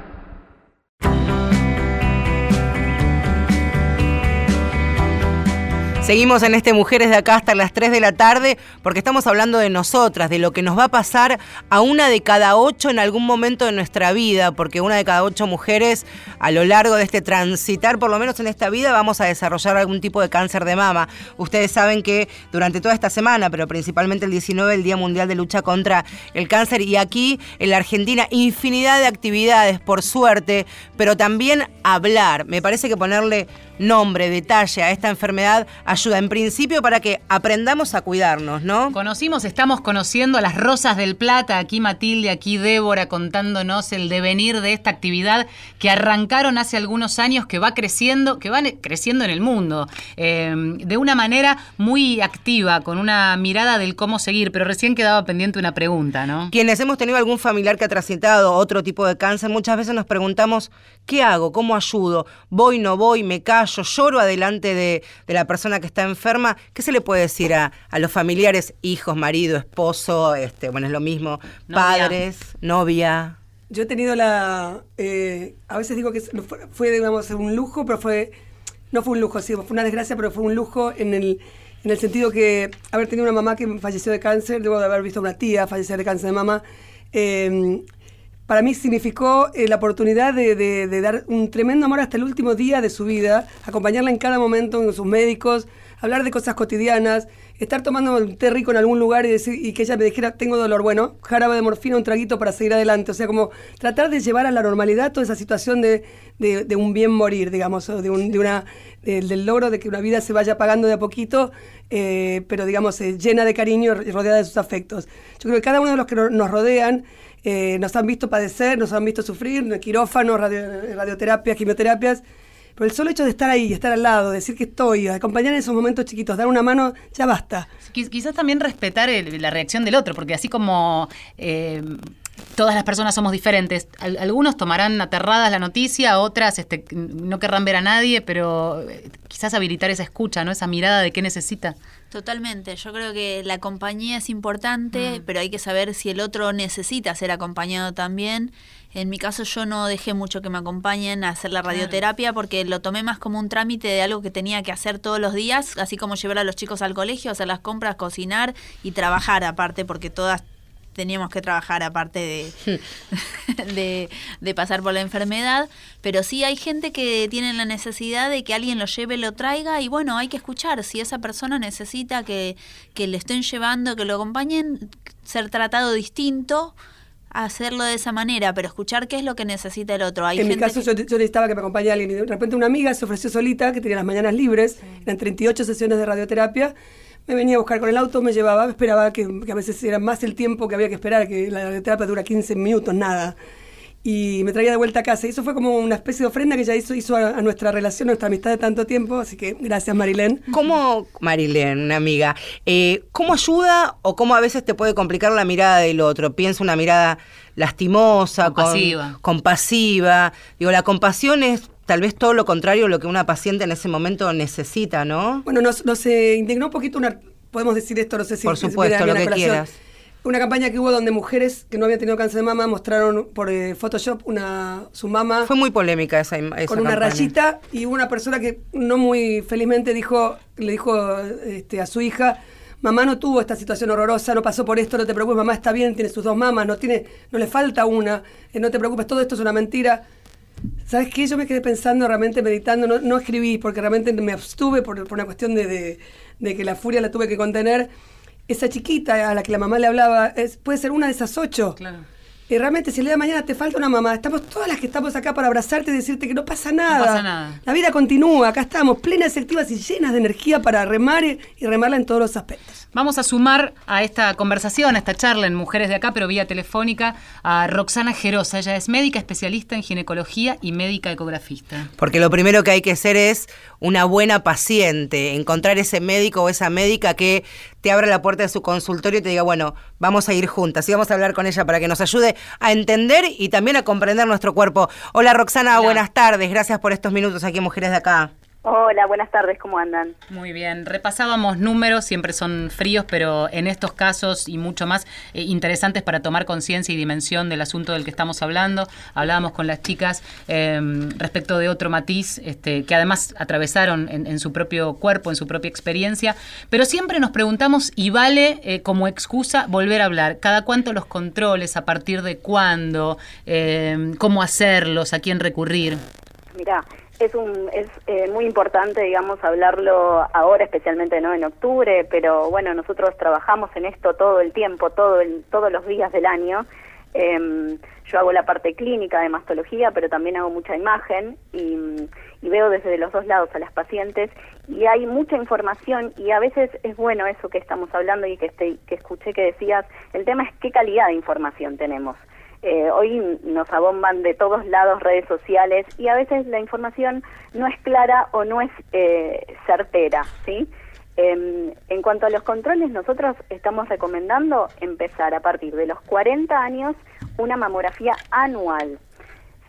Seguimos en este Mujeres de acá hasta las 3 de la tarde porque estamos hablando de nosotras, de lo que nos va a pasar a una de cada ocho en algún momento de nuestra vida, porque una de cada ocho mujeres a lo largo de este transitar, por lo menos en esta vida, vamos a desarrollar algún tipo de cáncer de mama. Ustedes saben que durante toda esta semana, pero principalmente el 19, el Día Mundial de Lucha contra el Cáncer, y aquí en la Argentina infinidad de actividades, por suerte, pero también hablar. Me parece que ponerle nombre, detalle a esta enfermedad ayuda en principio para que aprendamos a cuidarnos, ¿no? Conocimos, estamos conociendo a las Rosas del Plata, aquí Matilde, aquí Débora contándonos el devenir de esta actividad que arrancaron hace algunos años, que va creciendo, que va creciendo en el mundo, eh, de una manera muy activa, con una mirada del cómo seguir, pero recién quedaba pendiente una pregunta, ¿no? Quienes hemos tenido algún familiar que ha transitado otro tipo de cáncer, muchas veces nos preguntamos, ¿qué hago? ¿Cómo ayudo? ¿Voy, no voy? ¿Me callo? lloro adelante de, la persona que está enferma, ¿qué se le puede decir a, los familiares, hijos, marido, esposo, este, bueno, es lo mismo, padres, novia? Yo he tenido la, eh, a veces digo que fue, digamos, un lujo, pero fue, no fue un lujo, sí, fue una desgracia, pero fue un lujo en el, en el sentido que haber tenido una mamá que falleció de cáncer, debo de haber visto a una tía fallecer de cáncer de mamá, eh, para mí significó eh, la oportunidad de, dar un tremendo amor hasta el último día de su vida, acompañarla en cada momento en sus médicos, hablar de cosas cotidianas, estar tomando un té rico en algún lugar y, decir, y que ella me dijera, tengo dolor, bueno, jarabe de morfina, un traguito para seguir adelante. O sea, como tratar de llevar a la normalidad toda esa situación de, un bien morir, digamos, de, una, del logro de que una vida se vaya apagando de a poquito, eh, pero digamos, eh, llena de cariño y rodeada de sus afectos. Yo creo que cada uno de los que nos rodean eh, nos han visto padecer, nos han visto sufrir, quirófanos, radio, radioterapias, quimioterapias. Pero el solo hecho de estar ahí, estar al lado, decir que estoy, acompañar en esos momentos chiquitos, dar una mano, ya basta. Quizás también respetar la reacción del otro, porque así como eh, todas las personas somos diferentes, algunos tomarán aterradas la noticia, otras este, no querrán ver a nadie, pero eh, quizás habilitar esa escucha, ¿no? esa mirada de qué necesita. Totalmente, yo creo que la compañía es importante, mm. pero hay que saber si el otro necesita ser acompañado también. En mi caso yo no dejé mucho que me acompañen a hacer la radioterapia porque lo tomé más como un trámite de algo que tenía que hacer todos los días, así como llevar a los chicos al colegio, hacer las compras, cocinar y trabajar aparte, porque todas teníamos que trabajar aparte de, de, pasar por la enfermedad, pero sí hay gente que tiene la necesidad de que alguien lo lleve, lo traiga y bueno, hay que escuchar, si esa persona necesita que, que le estén llevando, que lo acompañen, ser tratado distinto hacerlo de esa manera, pero escuchar qué es lo que necesita el otro. en mi caso yo, necesitaba que me acompañe alguien y de repente una amiga se ofreció solita, que tenía las mañanas libres, eran 38 sesiones de radioterapia, me venía a buscar con el auto, me llevaba, esperaba que, a veces era más el tiempo que había que esperar, que la terapia dura 15 minutos, nada. Y me traía de vuelta a casa. Y eso fue como una especie de ofrenda que ya hizo, hizo a, nuestra relación, a nuestra amistad de tanto tiempo. Así que gracias, Marilén. ¿Cómo, Marilén, una amiga, eh, cómo ayuda o cómo a veces te puede complicar la mirada del otro? Piensa una mirada lastimosa, compasiva. compasiva. Digo, la compasión es tal vez todo lo contrario a lo que una paciente en ese momento necesita, ¿no? Bueno, nos, nos eh, indignó un poquito una, podemos decir esto, no sé si... Por supuesto, lo que quieras. Una campaña que hubo donde mujeres que no habían tenido cáncer de mama mostraron por eh, Photoshop una su mamá. Fue muy polémica esa, esa Con una rayita y una persona que no muy felizmente dijo, le dijo este, a su hija, mamá no tuvo esta situación horrorosa, no pasó por esto, no te preocupes, mamá está bien, tiene sus dos mamas, no tiene, no le falta una, eh, no te preocupes, todo esto es una mentira. ¿Sabes qué? Yo me quedé pensando, realmente meditando, no, no escribí porque realmente me abstuve por, por una cuestión de, de, que la furia la tuve que contener. Esa chiquita a la que la mamá le hablaba es, puede ser una de esas ocho. Claro. Y realmente, si el día de mañana te falta una mamá, estamos todas las que estamos acá para abrazarte y decirte que no pasa nada. No pasa nada. La vida continúa, acá estamos, plenas, activas y llenas de energía para remar y remarla en todos los aspectos. Vamos a sumar a esta conversación, a esta charla en Mujeres de Acá, pero vía telefónica, a Roxana Gerosa. Ella es médica especialista en ginecología y médica ecografista. Porque lo primero que hay que hacer es una buena paciente, encontrar ese médico o esa médica que te abra la puerta de su consultorio y te diga, bueno, vamos a ir juntas y vamos a hablar con ella para que nos ayude a entender y también a comprender nuestro cuerpo. Hola Roxana, buenas tardes. Gracias por estos minutos aquí en Mujeres de Acá. Hola, buenas tardes, ¿cómo andan? Muy bien, repasábamos números, siempre son fríos, pero en estos casos y mucho más eh, interesantes para tomar conciencia y dimensión del asunto del que estamos hablando. Hablábamos con las chicas em, respecto de otro matiz este, que además atravesaron en, su propio cuerpo, en su propia experiencia, pero siempre nos preguntamos y vale eh, como excusa volver a hablar. ¿Cada cuánto los controles? ¿A partir de cuándo? Em, ¿Cómo hacerlos? ¿A quién recurrir? Mira, es, un, es eh, muy importante, digamos, hablarlo ahora, especialmente no en octubre, pero bueno, nosotros trabajamos en esto todo el tiempo, todo el, todos los días del año. Em, yo hago la parte clínica de mastología, pero también hago mucha imagen y, veo desde los dos lados a las pacientes y hay mucha información y a veces es bueno eso que estamos hablando y que, este, que escuché que decías, el tema es qué calidad de información tenemos. Eh, hoy nos abomban de todos lados redes sociales y a veces la información no es clara o no es eh, certera, ¿sí? Em, en cuanto a los controles, nosotros estamos recomendando empezar a partir de los 40 años una mamografía anual,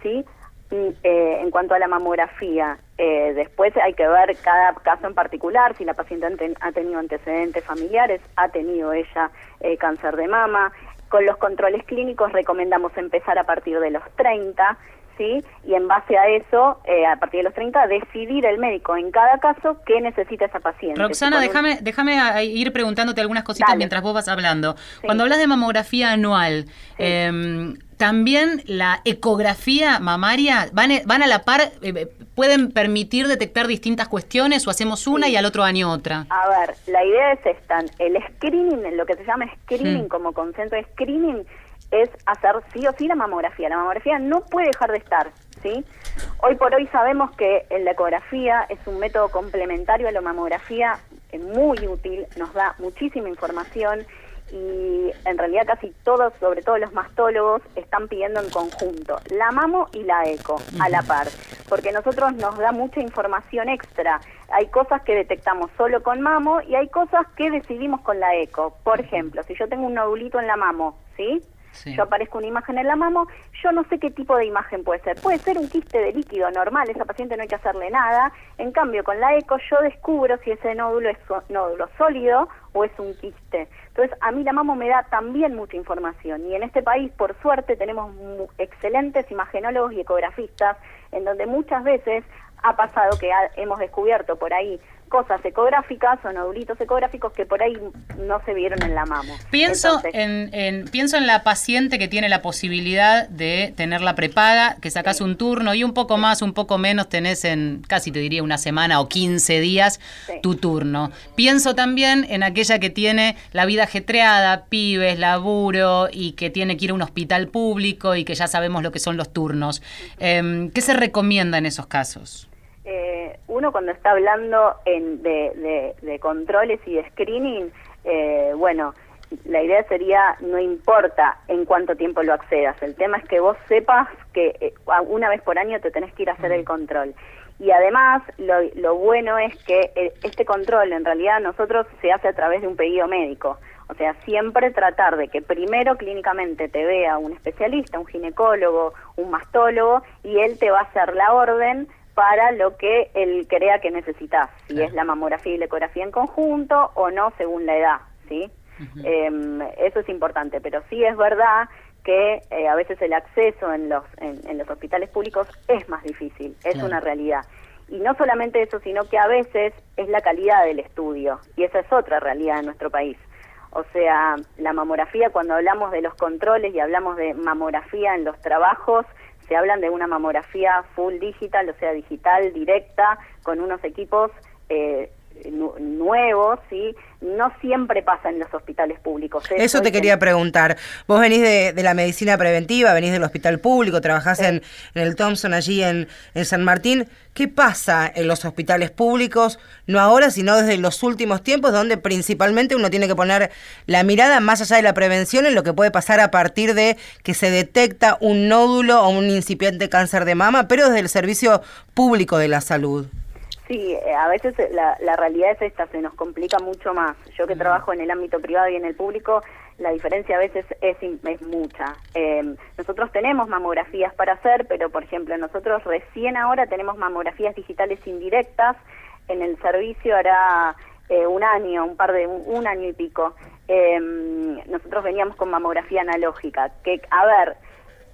¿sí? Eh, en cuanto a la mamografía, después hay que ver cada caso en particular, si la paciente ha tenido antecedentes familiares, ha tenido ella cáncer de mama, con los controles clínicos recomendamos empezar a partir de los 30, ¿sí? Y en base a eso, eh, a partir de los 30, decidir el médico en cada caso qué necesita esa paciente. Roxana, déjame, déjame ir preguntamente algunas cositas mientras vos vas hablando. Cuando hablas de mamografía anual, em, también la ecografía mamaria van, e, van a la par, eh, eh, pueden permitir detectar distintas cuestiones o hacemos una y al otro año otra. A ver, la idea es esta, el screening, lo que se llama screening como concepto de screening es hacer sí o sí la mamografía. La mamografía no puede dejar de estar, ¿sí? Hoy por hoy sabemos que la ecografía es un método complementario a la mamografía muy útil, nos da muchísima información y en realidad casi todos, sobre todo los mastólogos, están pidiendo en conjunto la mamo y la eco a la par, porque nosotros nos da mucha información extra. Hay cosas que detectamos solo con mamo y hay cosas que decidimos con la eco. Por ejemplo, si yo tengo un nodulito en la mamo, ¿sí? Yo aparezco una imagen en la mamo, yo no sé qué tipo de imagen puede ser. Puede ser un quiste de líquido normal, esa paciente no hay que hacerle nada. En cambio, con la eco yo descubro si ese nódulo es nódulo sólido o es un quiste. Entonces, a mí la mamo me da también mucha información. Y en este país, por suerte, tenemos excelentes imagenólogos y ecografistas, en donde muchas veces ha pasado que hemos descubierto por ahí cosas ecográficas o nodulitos ecográficos que por ahí no se vieron en la mamo. Pienso, en, pienso en la paciente que tiene la posibilidad de tenerla prepaga, que sacas un turno y un poco más, un poco menos tenés en casi te diría una semana o 15 días tu turno. Pienso también en aquella que tiene la vida ajetreada, pibes, laburo y que tiene que ir a un hospital público y que ya sabemos lo que son los turnos. Em, ¿Qué se recomienda en esos casos? Eh, uno cuando está hablando en, de, de, controles y de screening, eh, bueno, la idea sería, no importa en cuánto tiempo lo accedas, el tema es que vos sepas que eh, una vez por año te tenés que ir a hacer el control. Y además, lo, lo bueno es que eh, este control en realidad nosotros se hace a través de un pedido médico. O sea, siempre tratar de que primero clínicamente te vea un especialista, un ginecólogo, un mastólogo, y él te va a hacer la orden para lo que él crea que necesitas, si es la mamografía y la ecografía en conjunto o no según la edad, ¿sí? Em, eso es importante, pero sí es verdad que eh, a veces el acceso en los, en, los hospitales públicos es más difícil, es una realidad. Y no solamente eso, sino que a veces es la calidad del estudio, y esa es otra realidad en nuestro país. O sea, la mamografía, cuando hablamos de los controles y hablamos de mamografía en los trabajos, se hablan de una mamografía full digital, o sea, digital, directa, con unos equipos eh, nuevos, ¿sí? no siempre pasa en los hospitales públicos. Eso te quería en- preguntar. Vos venís de, de la medicina preventiva, venís del hospital público, trabajás en, en el Thompson allí en, en San Martín. ¿Qué pasa en los hospitales públicos, no ahora, sino desde los últimos tiempos, donde principalmente uno tiene que poner la mirada más allá de la prevención en lo que puede pasar a partir de que se detecta un nódulo o un incipiente cáncer de mama, pero desde el servicio público de la salud? Sí, eh, a veces la, la realidad es esta, se nos complica mucho más. Yo que trabajo en el ámbito privado y en el público, la diferencia a veces es, es mucha. Eh, nosotros tenemos mamografías para hacer, pero por ejemplo, nosotros recién ahora tenemos mamografías digitales indirectas. En el servicio hará eh, un año, un par de, un, un año y pico. Eh, nosotros veníamos con mamografía analógica, que, a ver,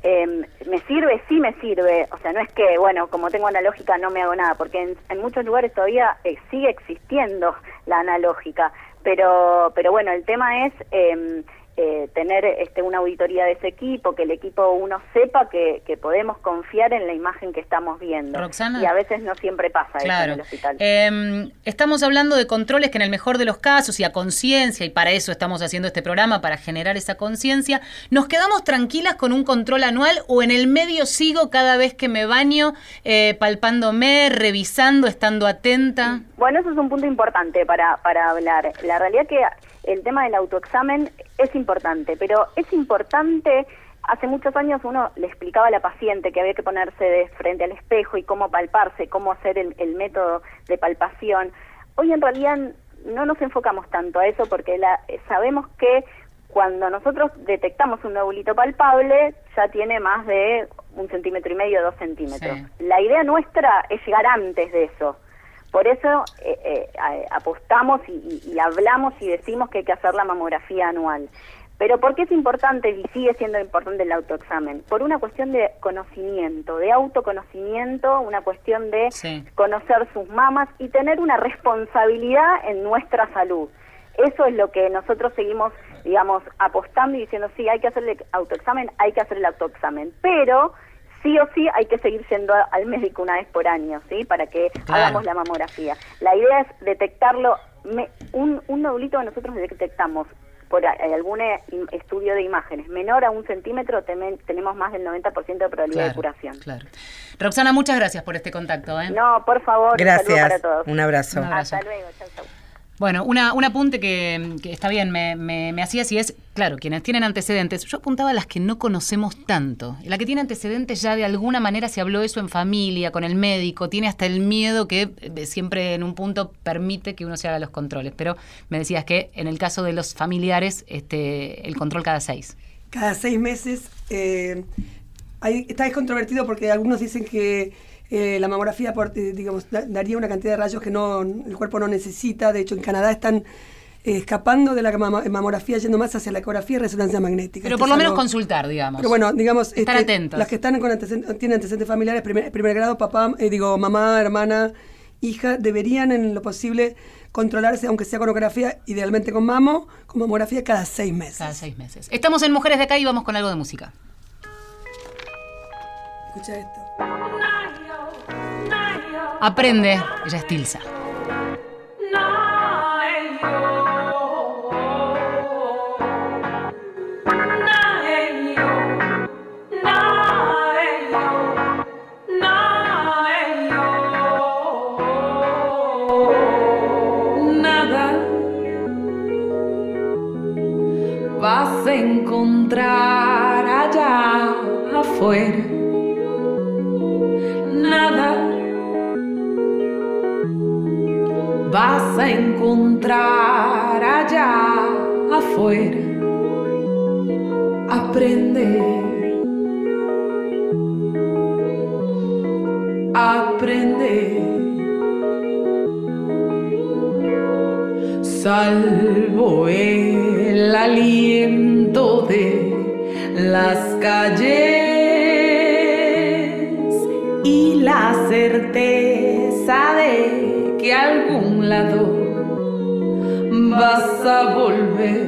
eh, ¿Me sirve? Sí me sirve. O sea, no es que, bueno, como tengo analógica no me hago nada, porque en, en muchos lugares todavía eh, sigue existiendo la analógica. Pero, pero bueno, el tema es eh, eh, tener este, una auditoría de ese equipo, que el equipo uno sepa que, que podemos confiar en la imagen que estamos viendo. Roxana. Y a veces no siempre pasa eso en Claro. el hospital. Eh, estamos hablando de controles que en el mejor de los casos y a conciencia, y para eso estamos haciendo este programa, para generar esa conciencia, ¿nos quedamos tranquilas con un control anual o en el medio sigo cada vez que me baño eh, palpándome, revisando, estando atenta? Bueno, eso es un punto importante para, para hablar. La realidad que el tema del autoexamen es importante, pero es importante, hace muchos años uno le explicaba a la paciente que había que ponerse de frente al espejo y cómo palparse, cómo hacer el, el método de palpación. Hoy en realidad no nos enfocamos tanto a eso porque la, sabemos que cuando nosotros detectamos un nódulito palpable, ya tiene más de un centímetro y medio, dos centímetros. Sí. La idea nuestra es llegar antes de eso. Por eso eh, eh, a- apostamos y, y- y hablamos y decimos que hay que hacer la mamografía anual. Pero ¿por qué es importante y sigue siendo importante el autoexamen? Por una cuestión de conocimiento, de autoconocimiento, una cuestión de Sí. conocer sus mamas y tener una responsabilidad en nuestra salud. Eso es lo que nosotros seguimos, digamos, apostando y diciendo, sí, hay que hacer el autoexamen, hay que hacer el autoexamen, pero sí o sí hay que seguir yendo a- al médico una vez por año, ¿sí? Para que Claro. hagamos la mamografía. La idea es detectarlo, me- un, un nodulito que nosotros detectamos por a- algún eh, estudio de imágenes menor a un centímetro, temen- tenemos más del 90% de probabilidad de curación. claro. Roxana, muchas gracias por este contacto. ¿eh? No, por favor, un saludo para Gracias. todos. Un abrazo. Un abrazo. Hasta luego, chau, chau. Bueno, una, un apunte que, está bien, me, me, me hacía si es, claro, quienes tienen antecedentes. Yo apuntaba a las que no conocemos tanto. La que tiene antecedentes ya de alguna manera se habló eso en familia, con el médico, tiene hasta el miedo que eh, siempre en un punto permite que uno se haga los controles. Pero me decías que en el caso de los familiares, este, el control cada seis. cada seis meses. eh, hay- está descontrovertido porque algunos dicen que eh, la mamografía por- eh, digamos, da- daría una cantidad de rayos que no el cuerpo no necesita. De hecho, en Canadá están eh, escapando de la mamografía, yendo más hacia la ecografía y resonancia magnética. Pero por lo menos algo- consultar, digamos. Pero bueno, digamos, Estar este, atentos. las que están con antecedentes, tienen antecedentes familiares, primer, primer grado, papá, eh, digo, mamá, hermana, hija, deberían en lo posible controlarse, aunque sea con ecografía, idealmente con mamo, con mamografía cada seis meses. Cada seis meses. Estamos en Mujeres de Acá y vamos con algo de música. Escucha esto. Aprende, ella es Tilsa. Vas a encontrar allá afuera. A encontrar allá afuera. Aprende. Aprende. Salvo el aliento de las calles vas a volver.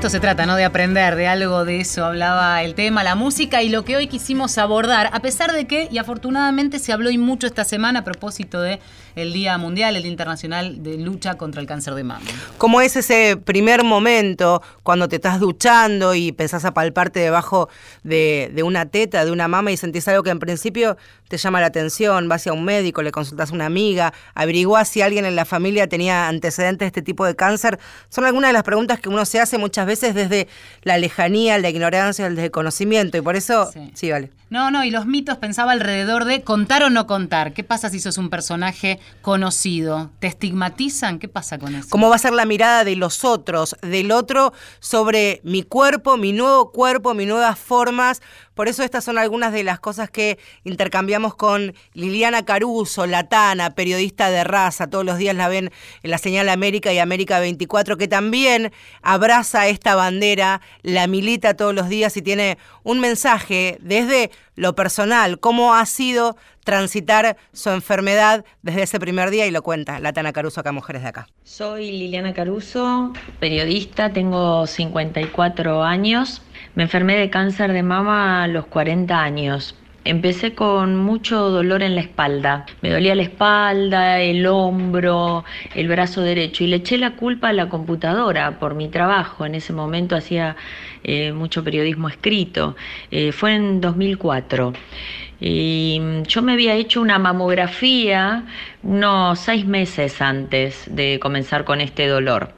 Esto se trata, ¿no? De aprender, de algo de eso hablaba el tema, la música y lo que hoy quisimos abordar, a pesar de que, y afortunadamente se habló y mucho esta semana a propósito de Día Mundial, el Día Internacional de Lucha contra el Cáncer de Mama. ¿Cómo es ese primer momento cuando te estás duchando y pensás a palparte debajo de, de una teta, de una mama y sentís algo que en principio te llama la atención? Vas a un médico, le consultás a una amiga, averiguás si alguien en la familia tenía antecedentes de este tipo de cáncer. Son algunas de las preguntas que uno se hace muchas veces desde la lejanía, la ignorancia, el desconocimiento y por eso, Sí. sí, vale. No, no, y los mitos pensaba alrededor de contar o no contar. ¿Qué pasa si sos un personaje conocido? ¿Te estigmatizan? ¿Qué pasa con eso? ¿Cómo va a ser la mirada de los otros, del otro sobre mi cuerpo, mi nuevo cuerpo, mis nuevas formas? Por eso estas son algunas de las cosas que intercambiamos con Liliana Caruso, latana, periodista de raza. Todos los días la ven en la señal América y América 24, que también abraza esta bandera, la milita todos los días y tiene un mensaje desde lo personal, cómo ha sido transitar su enfermedad desde ese primer día y lo cuenta Latana Caruso acá, Mujeres de Acá. Soy Liliana Caruso, periodista, tengo 54 años. Me enfermé de cáncer de mama a los 40 años. Empecé con mucho dolor en la espalda. Me dolía la espalda, el hombro, el brazo derecho y le eché la culpa a la computadora por mi trabajo. En ese momento hacía eh, mucho periodismo escrito. Eh, fue en 2004. Y mm, yo me había hecho una mamografía unos seis meses antes de comenzar con este dolor.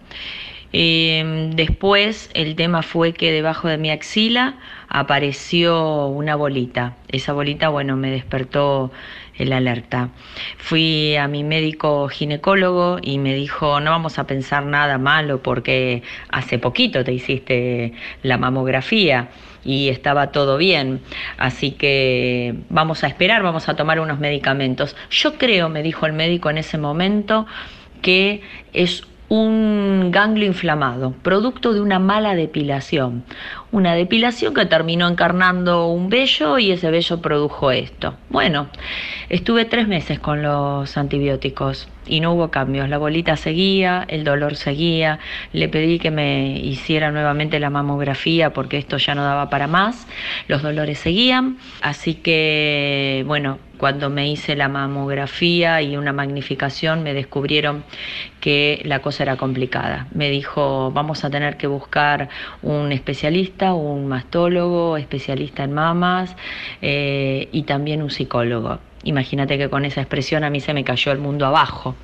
Eh, después el tema fue que debajo de mi axila apareció una bolita. Esa bolita, bueno, me despertó el alerta. Fui a mi médico ginecólogo y me dijo, no vamos a pensar nada malo porque hace poquito te hiciste la mamografía y estaba todo bien. Así que vamos a esperar, vamos a tomar unos medicamentos. Yo creo, me dijo el médico en ese momento, que es un ganglio inflamado, producto de una mala depilación. Una depilación que terminó encarnando un vello y ese vello produjo esto. Bueno, estuve tres meses con los antibióticos y no hubo cambios. La bolita seguía, el dolor seguía. Le pedí que me hiciera nuevamente la mamografía porque esto ya no daba para más. Los dolores seguían. Así que, bueno, cuando me hice la mamografía y una magnificación me descubrieron que la cosa era complicada. Me dijo, vamos a tener que buscar un especialista, un mastólogo, especialista en mamas eh, y también un psicólogo. Imagínate que con esa expresión a mí se me cayó el mundo abajo.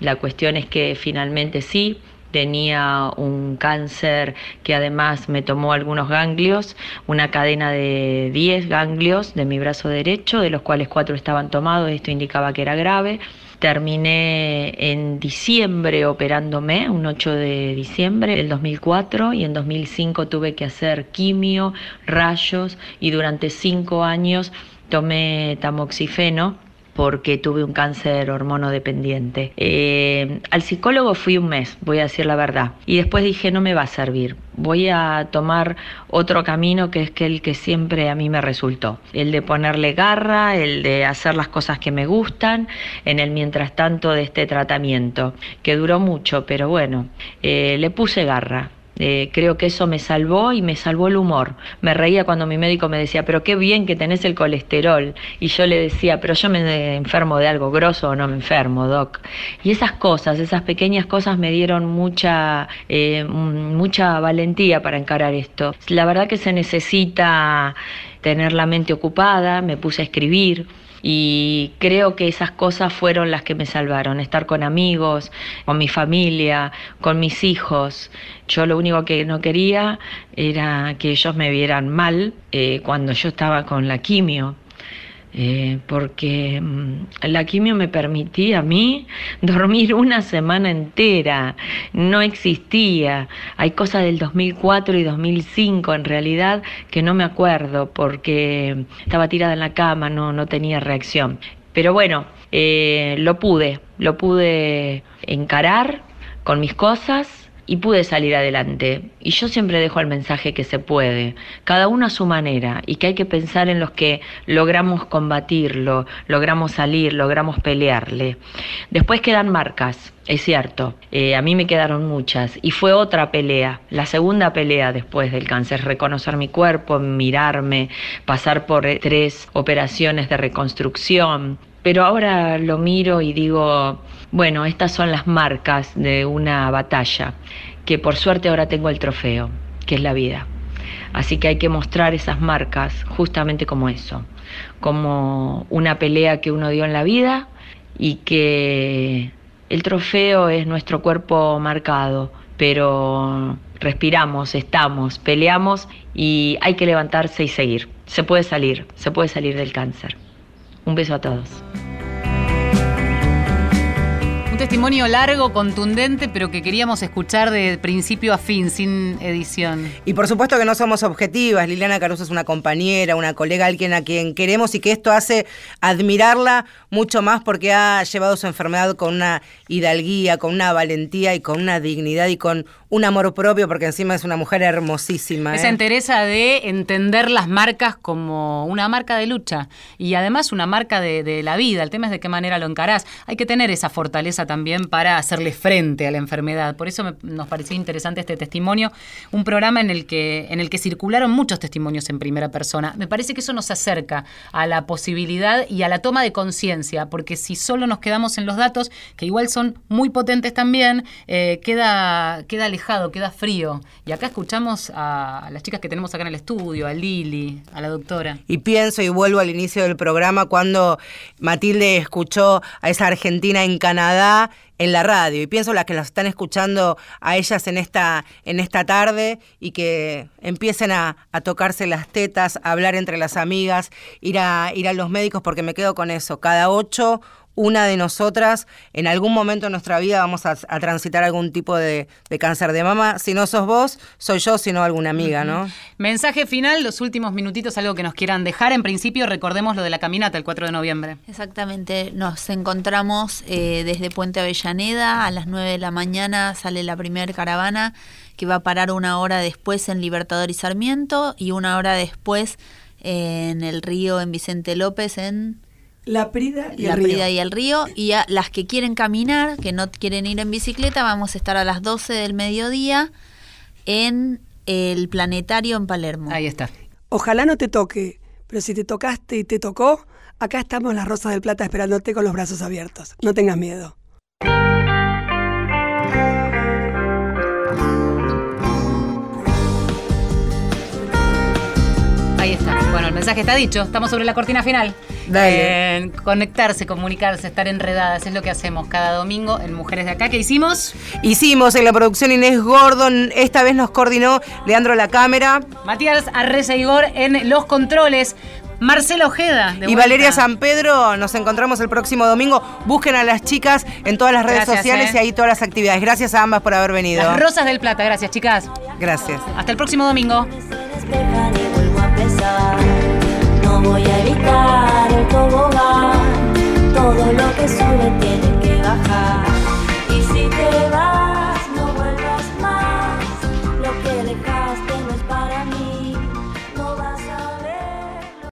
La cuestión es que finalmente sí, tenía un cáncer que además me tomó algunos ganglios, una cadena de 10 ganglios de mi brazo derecho, de los cuales 4 estaban tomados, esto indicaba que era grave. Terminé en diciembre operándome, un 8 de diciembre del 2004, y en 2005 tuve que hacer quimio, rayos, y durante 5 años tomé tamoxifeno porque tuve un cáncer hormonodependiente. Eh, al psicólogo fui un mes, voy a decir la verdad, y después dije no me va a servir, voy a tomar otro camino que es que el que siempre a mí me resultó, el de ponerle garra, el de hacer las cosas que me gustan en el mientras tanto de este tratamiento, que duró mucho, pero bueno, eh, le puse garra. Eh, creo que eso me salvó y me salvó el humor. Me reía cuando mi médico me decía, pero qué bien que tenés el colesterol. Y yo le decía, pero yo me enfermo de algo grosso o no me enfermo, doc. Y esas cosas, esas pequeñas cosas me dieron mucha, eh, mucha valentía para encarar esto. La verdad que se necesita tener la mente ocupada, me puse a escribir. Y creo que esas cosas fueron las que me salvaron, estar con amigos, con mi familia, con mis hijos. Yo lo único que no quería era que ellos me vieran mal eh, cuando yo estaba con la quimio. Eh, porque mm, la quimio me permitía a mí dormir una semana entera, no existía. Hay cosas del 2004 y 2005 en realidad que no me acuerdo porque estaba tirada en la cama, no, no tenía reacción. Pero bueno, eh, lo pude, lo pude encarar con mis cosas y pude salir adelante. Y yo siempre dejo el mensaje que se puede, cada uno a su manera, y que hay que pensar en los que logramos combatirlo, logramos salir, logramos pelearle. Después quedan marcas, es cierto, eh, a mí me quedaron muchas, y fue otra pelea, la segunda pelea después del cáncer, reconocer mi cuerpo, mirarme, pasar por tres operaciones de reconstrucción, pero ahora lo miro y digo, bueno, estas son las marcas de una batalla, que por suerte ahora tengo el trofeo, que es la vida. Así que hay que mostrar esas marcas justamente como eso, como una pelea que uno dio en la vida y que el trofeo es nuestro cuerpo marcado, pero respiramos, estamos, peleamos y hay que levantarse y seguir. Se puede salir, se puede salir del cáncer. Un beso a todos. Un testimonio largo, contundente, pero que queríamos escuchar de principio a fin, sin edición. Y por supuesto que no somos objetivas. Liliana Caruso es una compañera, una colega, alguien a quien queremos y que esto hace admirarla mucho más porque ha llevado su enfermedad con una hidalguía, con una valentía y con una dignidad y con un amor propio, porque encima es una mujer hermosísima. Esa ¿eh? entereza de entender las marcas como una marca de lucha y además una marca de, de la vida. El tema es de qué manera lo encarás. Hay que tener esa fortaleza también para hacerle frente a la enfermedad. Por eso me- nos pareció interesante este testimonio, un programa en el que en el que circularon muchos testimonios en primera persona. Me parece que eso nos acerca a la posibilidad y a la toma de conciencia, porque si solo nos quedamos en los datos, que igual son muy potentes también, eh, queda queda alejado, queda frío. Y acá escuchamos a, a las chicas que tenemos acá en el estudio, a Lili, a la doctora. Y pienso y vuelvo al inicio del programa cuando Matilde escuchó a esa argentina en Canadá en la radio y pienso las que las están escuchando a ellas en esta en esta tarde y que empiecen a, a tocarse las tetas, a hablar entre las amigas, ir a ir a los médicos porque me quedo con eso. Cada ocho una de nosotras en algún momento de nuestra vida vamos a, a transitar algún tipo de, de cáncer de mama. Si no sos vos, soy yo, si no alguna amiga, ¿no? Mensaje final, los últimos minutitos, algo que nos quieran dejar. En principio, recordemos lo de la caminata el 4 de noviembre. Exactamente, nos encontramos eh, desde Puente Avellaneda, a las 9 de la mañana sale la primera caravana que va a parar una hora después en Libertador y Sarmiento y una hora después en el río en Vicente López en La Prida y la el río. Prida y el río y a las que quieren caminar, que no quieren ir en bicicleta, vamos a estar a las 12 del mediodía en el planetario en Palermo. Ahí está. Ojalá no te toque, pero si te tocaste y te tocó, acá estamos las Rosas del Plata esperándote con los brazos abiertos. No tengas miedo. El mensaje está dicho. Estamos sobre la cortina final. Dale. Eh, conectarse, comunicarse, estar enredadas. Es lo que hacemos cada domingo en Mujeres de Acá. ¿Qué hicimos? Hicimos en la producción Inés Gordon, esta vez nos coordinó Leandro La Cámara Matías Arreza Igor en los controles. Marcela Ojeda. de y vuelta. Valeria San Pedro. Nos encontramos el próximo domingo. Busquen a las chicas en todas las redes Gracias, sociales eh. y ahí todas las actividades. Gracias a ambas por haber venido. Las Rosas del Plata. Gracias, chicas. Gracias. Hasta el próximo domingo. Voy a evitar el tobogán, todo lo que sube tiene que bajar. Y si te vas.